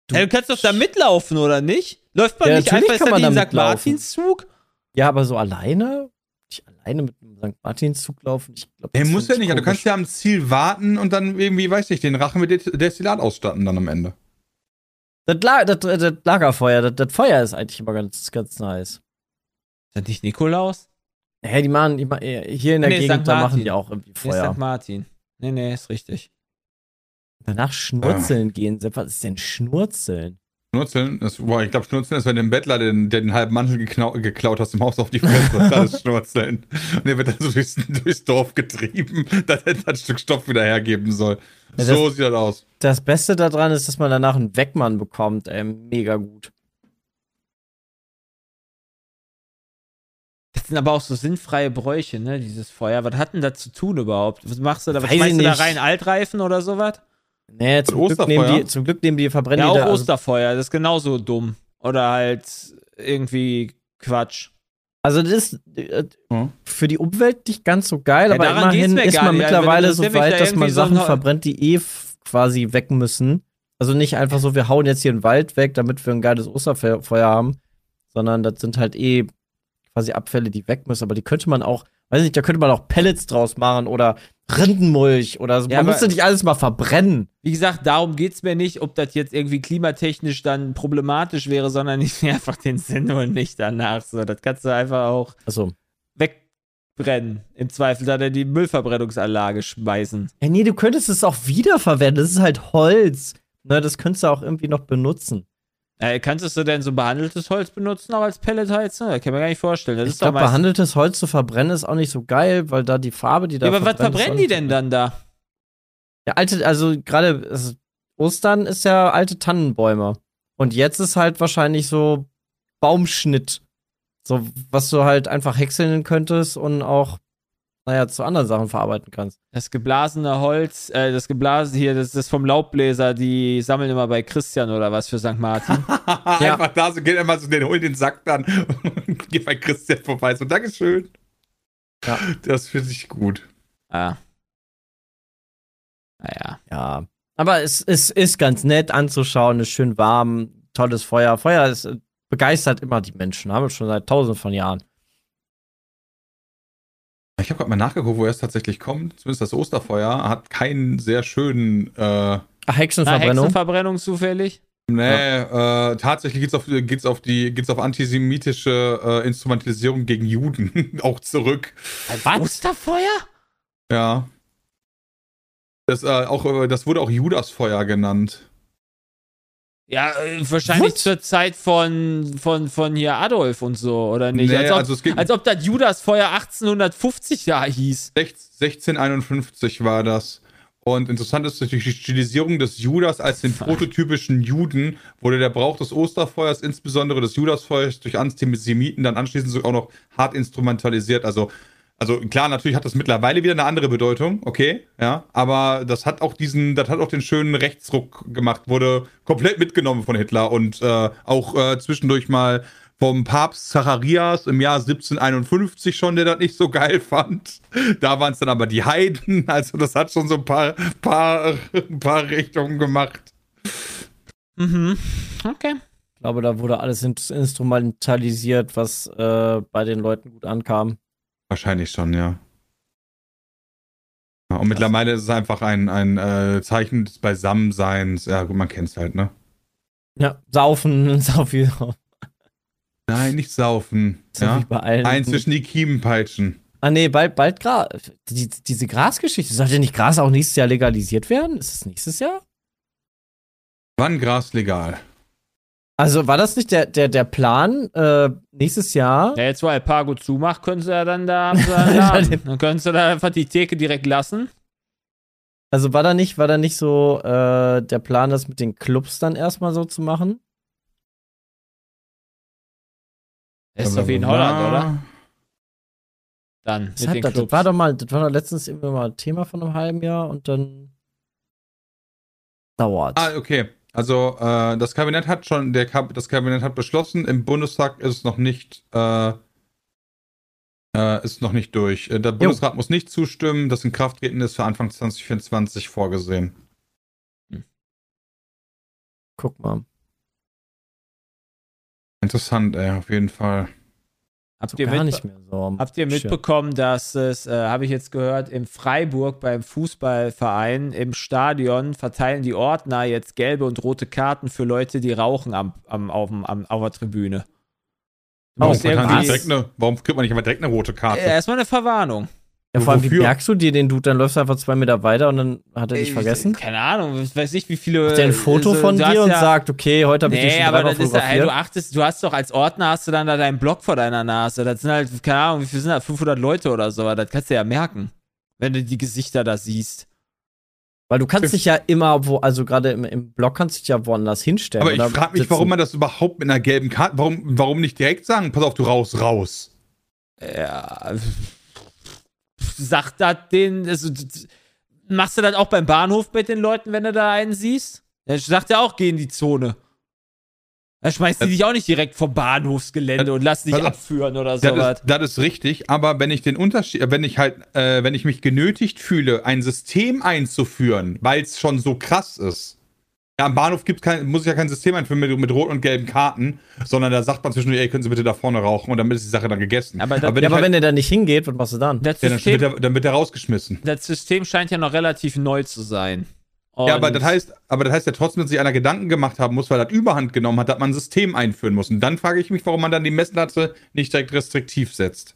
Ja, du kannst doch da mitlaufen, oder nicht? Läuft man Ja, nicht einfach kann man den St. Martinszug? Ja, aber so alleine? Nicht alleine mit einem St. Martinszug laufen? Ich glaub, das muss ja ich nicht. Also, du kannst komisch. ja am Ziel warten und dann irgendwie, weiß ich, den Rachen mit Destillat ausstatten dann am Ende. Das, La das, das Lagerfeuer, das, das Feuer ist eigentlich immer ganz, ganz nice. Ist das nicht Nikolaus? Hä, die machen, die, ma- äh, hier in der Nee, Gegend, da machen die auch irgendwie Nee, Feuer. St. Martin. Nee, nee, ist richtig. Danach Schnurzeln gehen. Sepp, Was ist denn Schnurzeln? Schnurzeln, das, boah, ich glaube, Schnurzeln ist, wenn du dem Bettler den, der den halben Mantel geknau, geklaut hast, im Haus auf die Fresse. Das ist Schnurzeln. Und der wird dann so durchs, durchs Dorf getrieben, *laughs* dass er ein Stück Stoff wieder hergeben soll. Ja, so sieht das aus. Das Beste daran ist, dass man danach einen Weckmann bekommt. Ey, mega gut. Das sind aber auch so sinnfreie Bräuche, ne, dieses Feuer. Was hat denn das zu tun überhaupt? Was machst du da? Was Weiß du da rein? Altreifen oder sowas? Nee, zum Glück, Osterfeuer? nehmen die, zum Glück nehmen die, verbrennen Ja, die auch da. Also, Osterfeuer, das ist genauso dumm. Oder halt irgendwie Quatsch. also das ist äh, Hm. für die Umwelt nicht ganz so geil, Ja, aber immerhin ist man nicht. Also, mittlerweile wenn so weit, da dass man so Sachen ein- verbrennt, die eh quasi weg müssen. Also nicht einfach so, wir hauen jetzt hier einen Wald weg, damit wir ein geiles Osterfeuer haben, sondern das sind halt eh quasi Abfälle, die weg müssen. Aber die könnte man auch, weiß nicht, da könnte man auch Pellets draus machen oder Rindenmulch oder so. Ja, Man müsste nicht alles mal verbrennen. Wie gesagt, darum geht's mir nicht, ob das jetzt irgendwie klimatechnisch dann problematisch wäre, sondern ich sehe einfach den Sinn und nicht danach. So, das kannst du einfach auch Also. wegbrennen. Im Zweifel dann in die Müllverbrennungsanlage schmeißen. Ja, nee, du könntest es auch wiederverwenden. Das ist halt Holz. Ne, das könntest du auch irgendwie noch benutzen. Äh, kannst du denn so behandeltes Holz benutzen, auch als Pelletheizung? Das kann mir gar nicht vorstellen. Das ich glaube, behandeltes Holz zu verbrennen ist auch nicht so geil, weil da die Farbe, die da Ja, aber was verbrennen die denn dann da? Ja, alte, also gerade also Ostern ist ja alte Tannenbäume. Und jetzt ist halt wahrscheinlich so Baumschnitt. So, was du halt einfach häckseln könntest und auch, naja, zu anderen Sachen verarbeiten kannst. Das geblasene Holz, äh, das geblasene hier, das ist vom Laubbläser, die sammeln immer bei Christian oder was für St. Martin. *laughs* *laughs* Einfach da so, geht immer so, den, hol den Sack dann und *laughs* geh bei Christian vorbei. So, Dankeschön. Ja. Das finde ich gut. ah. Naja. Ja. Aber es, es ist ganz nett anzuschauen, ist schön warm, tolles Feuer. Feuer ist, äh, begeistert immer die Menschen, haben wir schon seit tausenden von Jahren. Ich habe gerade mal nachgeguckt, woher es tatsächlich kommt. Zumindest das Osterfeuer hat keinen sehr schönen. Äh, Ach, Na, Hexenverbrennung. Hexenverbrennung zufällig? nee, äh, tatsächlich geht's auf, geht's auf die, geht's auf antisemitische äh, Instrumentalisierung gegen Juden *laughs* auch zurück. Was? Osterfeuer? Ja. Das, äh, auch, äh, das wurde auch Judasfeuer genannt. Ja, äh, wahrscheinlich What? zur Zeit von, von, von hier Adolf und so, oder nicht? Nee, als, ob, also es geht- als ob das Judasfeuer 1850 ja hieß. 1651 war das. Und interessant ist natürlich die Stilisierung des Judas als den prototypischen Juden, wurde der Brauch des Osterfeuers, insbesondere des Judasfeuers, durch Antisemiten dann anschließend sogar auch noch hart instrumentalisiert. Also, also klar, natürlich hat das mittlerweile wieder eine andere Bedeutung, okay, ja, aber das hat auch diesen, das hat auch den schönen Rechtsruck gemacht, wurde komplett mitgenommen von Hitler und äh, auch äh, zwischendurch mal vom Papst Zacharias im Jahr 1751 schon, der das nicht so geil fand. Da waren es dann aber die Heiden. *laughs* Also das hat schon so ein paar, paar, ein paar Richtungen gemacht. Mhm. Okay. Ich glaube, da wurde alles in- instrumentalisiert, was äh, bei den Leuten gut ankam. Wahrscheinlich schon, ja. ja und mittlerweile ist es einfach ein, ein äh, Zeichen des Beisammenseins. Ja, gut, man kennt es halt, ne? Ja, saufen, *laughs* saufen. Nein, nicht saufen. Ja? bei allen. Ein zwischen die Kiemen peitschen. Ah, nee, bald, bald Gras. Die, diese Grasgeschichte. Sollte nicht Gras auch nächstes Jahr legalisiert werden? Ist es nächstes Jahr? Wann Gras legal? Also war das nicht der, der, der Plan, äh, nächstes Jahr? Ja, jetzt wo Alpago zumacht, können sie ja dann da, *laughs* Laden. dann können sie da einfach die Theke direkt lassen. Also war da nicht, war da nicht so äh, der Plan, das mit den Clubs dann erstmal so zu machen? Das ist doch wie in Holland, oder? Dann Das, mit hat, den das, das Clubs. war doch mal, das war doch letztens immer mal ein Thema von einem halben Jahr und dann dauert. Ah, okay. Also äh, das Kabinett hat schon, der Kab das Kabinett hat beschlossen, im Bundestag ist es noch nicht, äh, äh, ist noch nicht durch. Äh, Der Bundesrat muss nicht zustimmen, das Inkrafttreten ist für Anfang 2024 vorgesehen. Guck mal. Interessant, ey, auf jeden Fall. Habt So ihr, gar nicht mehr so. habt ihr mitbekommen, dass es, äh, habe ich jetzt gehört, in Freiburg beim Fußballverein im Stadion verteilen die Ordner jetzt gelbe und rote Karten für Leute, die rauchen am, am, auf, am, auf der Tribüne. Warum, kriegt man nicht direkt eine, warum kriegt man nicht immer direkt eine rote Karte? Erstmal eine Verwarnung. Ja, vor allem, wie Wofür? merkst du dir den Dude? Dann läufst du einfach zwei Meter weiter und dann hat er dich Äh, vergessen? Keine Ahnung, ich weiß nicht, wie viele. Macht der ein Foto so- von dir und ja- sagt, okay, heute habe ich dich Nee, schon aber das ist ja, hey, du achtest, du hast doch als Ordner hast du dann da deinen Block vor deiner Nase. Das sind halt, keine Ahnung, wie viel sind das? 500 Leute oder so. aber Das kannst du ja merken, wenn du die Gesichter da siehst. Weil du kannst dich ja immer, wo, also gerade im, im Blog kannst du dich ja woanders hinstellen. Aber ich frage mich, sitzen. warum man das überhaupt mit einer gelben Karte, warum, warum nicht direkt sagen, pass auf, du raus, raus. Ja. Sagt das den, also, machst du das auch beim Bahnhof mit den Leuten, wenn du da einen siehst? Er sagt ja auch, geh in die Zone. Da schmeißt die Das- dich auch nicht direkt vom Bahnhofsgelände und lass dich abführen oder Das sowas. ist, das ist richtig, aber wenn ich den Unterschied, wenn ich halt, äh, wenn ich mich genötigt fühle, ein System einzuführen, weil es schon so krass ist, Ja, am Bahnhof gibt's kein, muss ich ja kein System einführen mit, mit roten und gelben Karten, sondern da sagt man zwischendurch, ey, können Sie bitte da vorne rauchen und damit ist die Sache dann gegessen. Aber da- wenn Ja, aber halt, wenn er da nicht hingeht, was machst du dann? Das ja, dann, System, wird er, dann wird er rausgeschmissen. das System scheint ja noch relativ neu zu sein. Ja, aber Und- das heißt, aber das heißt ja trotzdem, dass sich einer Gedanken gemacht haben muss, weil das Überhand genommen hat, dass man ein System einführen muss. Und dann frage ich mich, warum man dann die Messlatte nicht direkt restriktiv setzt.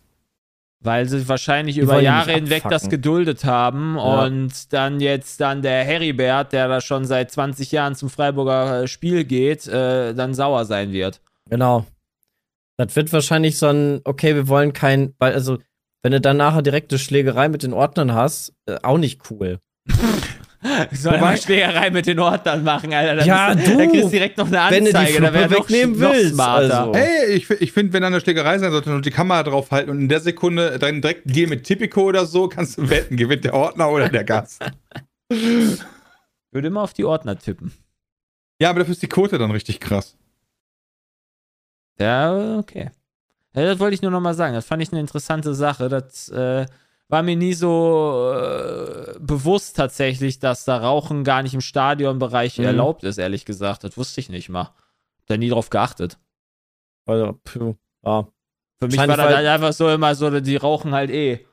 Weil sie wahrscheinlich Die über Jahre hinweg das geduldet haben Ja. und dann jetzt dann der Heribert, der da schon seit 20 Jahren zum Freiburger äh, Spiel geht, äh, dann sauer sein wird. Genau. Das wird wahrscheinlich so ein, okay, wir wollen kein, weil, also, wenn du dann nachher direkte Schlägerei mit den Ordnern hast, äh, auch nicht cool. *laughs* *laughs* Soll Wobei- Schlägerei mit den Ordnern machen, Alter. Dann Ja, bist, du, Dann kriegst du direkt noch eine wenn du die Anzeige, da wäre Fluppe noch, wegnehmen noch willst, also. Hey, ich, ich finde, wenn da eine Schlägerei sein sollte und die Kamera drauf halten und in der Sekunde dann direkt Deal mit Tipico oder so, kannst du wetten, gewinnt der Ordner oder der Gast. Würde immer auf die Ordner tippen. Ja, aber dafür ist die Quote dann richtig krass. Ja, okay. Ja, das wollte ich nur noch mal sagen. Das fand ich eine interessante Sache. Das äh, war mir nie so äh, bewusst tatsächlich, dass da Rauchen gar nicht im Stadionbereich Mhm. erlaubt ist, ehrlich gesagt. Das wusste ich nicht mal. Hab Da nie drauf geachtet. Also, puh, ja. Für mich war das halt einfach so immer so, die rauchen halt eh.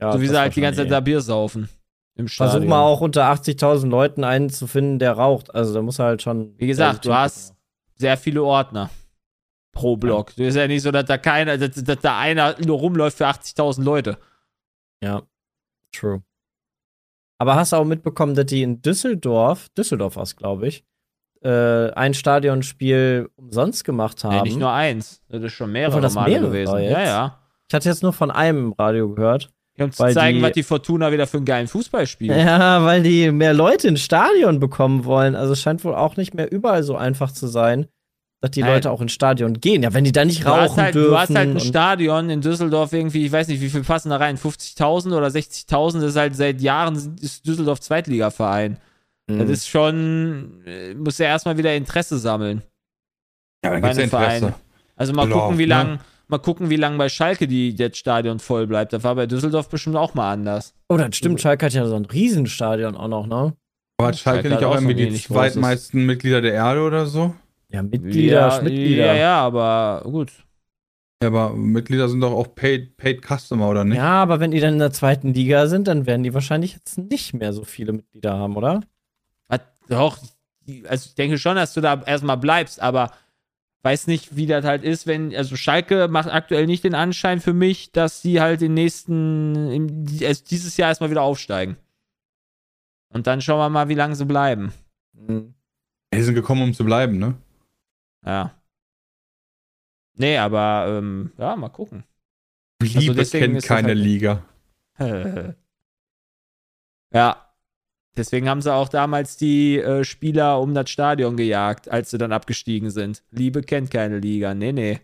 ja so wie das sie halt die ganze Zeit da Bier saufen. Im eh. Stadion. Versuch mal auch unter 80.000 Leuten einen zu finden, der raucht. Also, da muss er halt schon. Wie gesagt, du hast sehr viele Ordner pro Block. Du ist ja nicht so, dass da keiner, dass, dass da einer nur rumläuft für 80.000 Leute. Ja, true. Aber hast du auch mitbekommen, dass die in Düsseldorf, Düsseldorf war es, glaube ich, äh, ein Stadionspiel umsonst gemacht haben? Nee, nicht nur eins. Das ist schon mehrere das Male mehrere gewesen. jetzt? Ja, ja. ich hatte jetzt nur von einem im Radio gehört. Um zu zeigen, die- was die Fortuna wieder für einen geilen Fußball spielt. Ja, weil die mehr Leute ins Stadion bekommen wollen. Also es scheint wohl auch nicht mehr überall so einfach zu sein, dass die Nein. Leute auch ins Stadion gehen. Ja, wenn die da nicht Du rauchen halt, dürfen. du hast halt ein Stadion in Düsseldorf irgendwie, ich weiß nicht, wie viel passen da rein, 50.000 oder 60.000, das ist halt seit Jahren ist Düsseldorf Zweitligaverein. Mhm. Das ist schon, äh, muss ja erstmal wieder Interesse sammeln. Ja, dann Bei gibt's einem Verein. Interesse. Also mal Lauf, gucken, wie ne? lang, mal gucken, wie lang bei Schalke die, das Stadion voll bleibt. Das war bei Düsseldorf bestimmt auch mal anders. oh, das stimmt. Schalke hat ja so ein Riesenstadion auch noch, ne? Aber hat Schalke Schalke nicht auch irgendwie die zweitmeisten Mitglieder der Erde oder so? Ja, Mitglieder, ja, Schmitglieder. ja, ja, aber gut. Ja, aber Mitglieder sind doch auch Paid, paid Customer, oder nicht? Ja, aber wenn die dann in der zweiten Liga sind, dann werden die wahrscheinlich jetzt nicht mehr so viele Mitglieder haben, oder? Doch, also ich denke schon, dass du da erstmal bleibst, aber weiß nicht, wie das halt ist, wenn, also Schalke macht aktuell nicht den Anschein für mich, dass sie halt den nächsten, im, also dieses Jahr erstmal wieder aufsteigen. Und dann schauen wir mal, wie lange sie bleiben. Mhm. Die sind gekommen, um zu bleiben, ne? Ja. Nee, aber ähm, ja, mal gucken. Liebe deswegen kennt keine halt- Liga. *laughs* ja. Deswegen haben sie auch damals die äh, Spieler um das Stadion gejagt, als sie dann abgestiegen sind. Liebe kennt keine Liga. Nee, nee.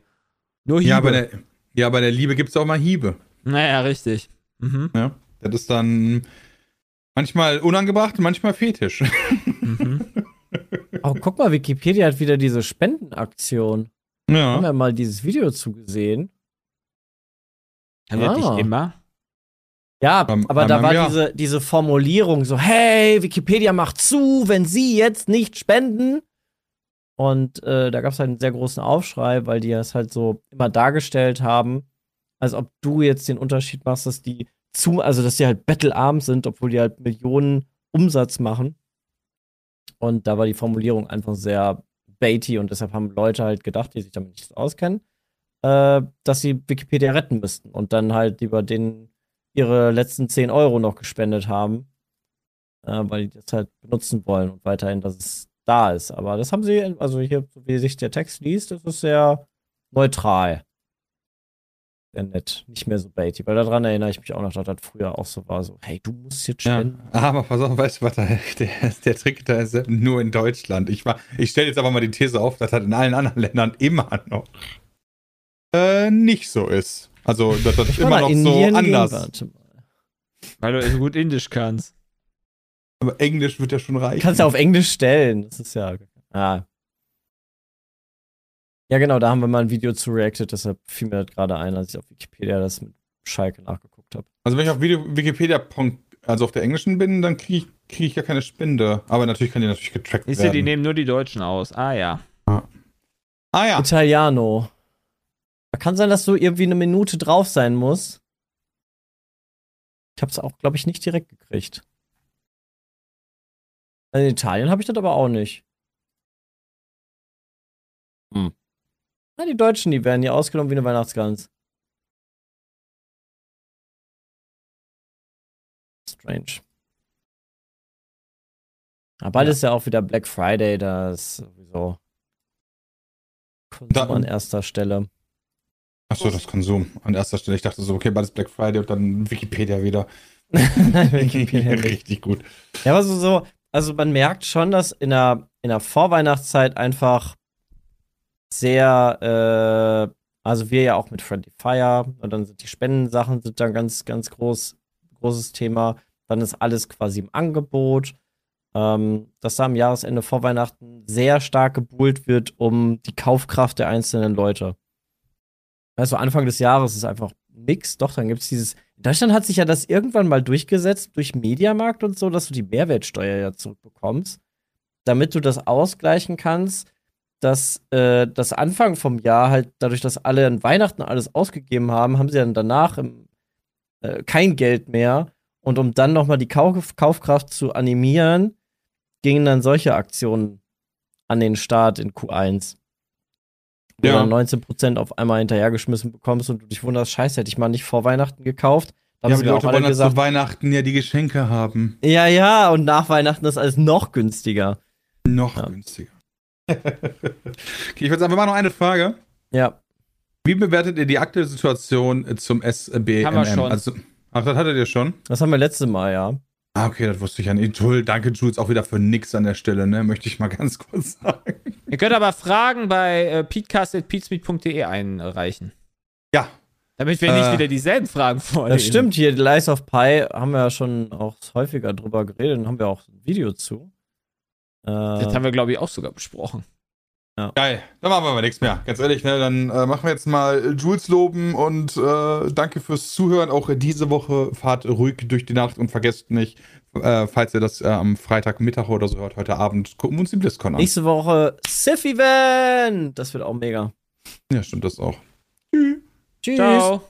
Nur Hiebe. Ja, aber in der, ja, aber in der Liebe gibt es auch mal Hiebe. naja, richtig. Mhm. Ja? Das ist dann manchmal unangebracht, manchmal fetisch. Mhm. *laughs* Oh, guck mal, Wikipedia hat wieder diese Spendenaktion. Haben ja. wir mal dieses Video zugesehen? Haben Ah. nicht immer? Ja, Beim- aber da war Jahr. diese, diese Formulierung so, hey, Wikipedia macht zu, wenn Sie jetzt nicht spenden. Und äh, da gab es halt einen sehr großen Aufschrei, weil die das halt so immer dargestellt haben, als ob du jetzt den Unterschied machst, dass die zu, also dass die halt bettelarm sind, obwohl die halt Millionen Umsatz machen. Und da war die Formulierung einfach sehr baity und deshalb haben Leute halt gedacht, die sich damit nicht auskennen, äh, dass sie Wikipedia retten müssten und dann halt lieber den ihre letzten 10 Euro noch gespendet haben, äh, weil die das halt benutzen wollen und weiterhin, dass es da ist. Aber das haben sie, also hier, wie sich der Text liest, ist sehr neutral. Sehr nett. Nicht mehr so baity, weil daran erinnere ich mich auch noch, dass das früher auch so war, so, hey, du musst jetzt Ja, spenden. aber pass auf, weißt du, was da, der, der Trick da ist? Nur in Deutschland. Ich, war- ich stelle jetzt aber mal die These auf, dass das in allen anderen *laughs* Ländern immer noch äh, nicht so ist. Also, dass das immer noch Indien so anders. warte mal. Weil du so gut Indisch kannst. Aber Englisch wird ja schon reichen. Kannst du auf Englisch stellen. Das ist ja. Ah. Ja, genau, da haben wir mal ein Video zu reacted, deshalb fiel mir das gerade ein, als ich auf Wikipedia das mit Schalke nachgeguckt habe. Also wenn ich auf Video, Wikipedia also auf der englischen bin, dann kriege ich, krieg ich ja keine Spende. Aber natürlich kann die natürlich getrackt Ist ja, werden. die nehmen nur die Deutschen aus. Ah ja. ah ja. Italiano. Kann sein, dass so irgendwie eine Minute drauf sein muss. Ich habe es auch, glaube ich, nicht direkt gekriegt. In Italien habe ich das aber auch nicht. Hm. Na, die Deutschen, die werden hier ausgenommen wie eine Weihnachtsgans. Strange. Aber bald Ja. ist ja auch wieder Black Friday, da ist sowieso Konsum Da- an erster Stelle. Achso, das Konsum an erster Stelle. Ich dachte so, okay, bald ist Black Friday und dann Wikipedia wieder. *laughs* Wikipedia. *laughs* Richtig gut. Ja, aber so, so, also man merkt schon, dass in der, in der Vorweihnachtszeit einfach sehr, äh, also wir ja auch mit Friendly Fire und dann sind die Spendensachen sind dann ganz, ganz groß, großes Thema. Dann ist alles quasi im Angebot. Ähm, dass da am Jahresende vor Weihnachten sehr stark gebuhlt wird um die Kaufkraft der einzelnen Leute. Also Anfang des Jahres ist einfach nix. Doch, dann gibt es dieses. In Deutschland hat sich ja das irgendwann mal durchgesetzt durch Mediamarkt und so, dass du die Mehrwertsteuer ja zurückbekommst, damit du das ausgleichen kannst, dass äh, das Anfang vom Jahr halt, dadurch, dass alle an Weihnachten alles ausgegeben haben, haben sie dann danach im, äh, kein Geld mehr. Und um dann nochmal die Kauf Kaufkraft zu animieren, gingen dann solche Aktionen an den Start in Q1 wo Ja. du dann 19% auf einmal hinterhergeschmissen bekommst und du dich wunderst, scheiße, hätte ich mal nicht vor Weihnachten gekauft. Da Ja, aber die Leute wollen gesagt, zu Weihnachten ja die Geschenke haben. ja, ja, und nach Weihnachten ist alles noch günstiger. Noch Ja. günstiger. Okay, ich würde sagen, wir machen noch eine Frage. Ja. Wie bewertet ihr die aktuelle Situation zum SBMM? Haben wir schon. Also, ach, das hattet ihr schon? Das haben wir letztes Mal, ja. Ah, okay, das wusste ich ja nicht. Toll, danke, Jules, auch wieder für nix an der Stelle, ne? Möchte ich mal ganz kurz sagen. Ihr könnt aber Fragen bei äh, peatcast.peatsmeet.de einreichen. Ja. Damit wir nicht Äh, wieder dieselben Fragen vorlesen. Das stimmt, hier, Lies of Pi haben wir ja schon auch häufiger drüber geredet und haben wir auch ein Video zu. Äh, Das haben wir, glaube ich, auch sogar besprochen. Geil, dann machen wir mal nichts mehr. Ganz ehrlich, ne? Dann äh, machen wir jetzt mal Jules loben und äh, danke fürs Zuhören. Auch diese Woche fahrt ruhig durch die Nacht und vergesst nicht, äh, falls ihr das äh, am Freitagmittag oder so hört, heute Abend, gucken wir uns die BlizzCon an. nächste Woche Sif Event! Das wird auch mega. Ja, stimmt das auch. Tschüss. Ciao.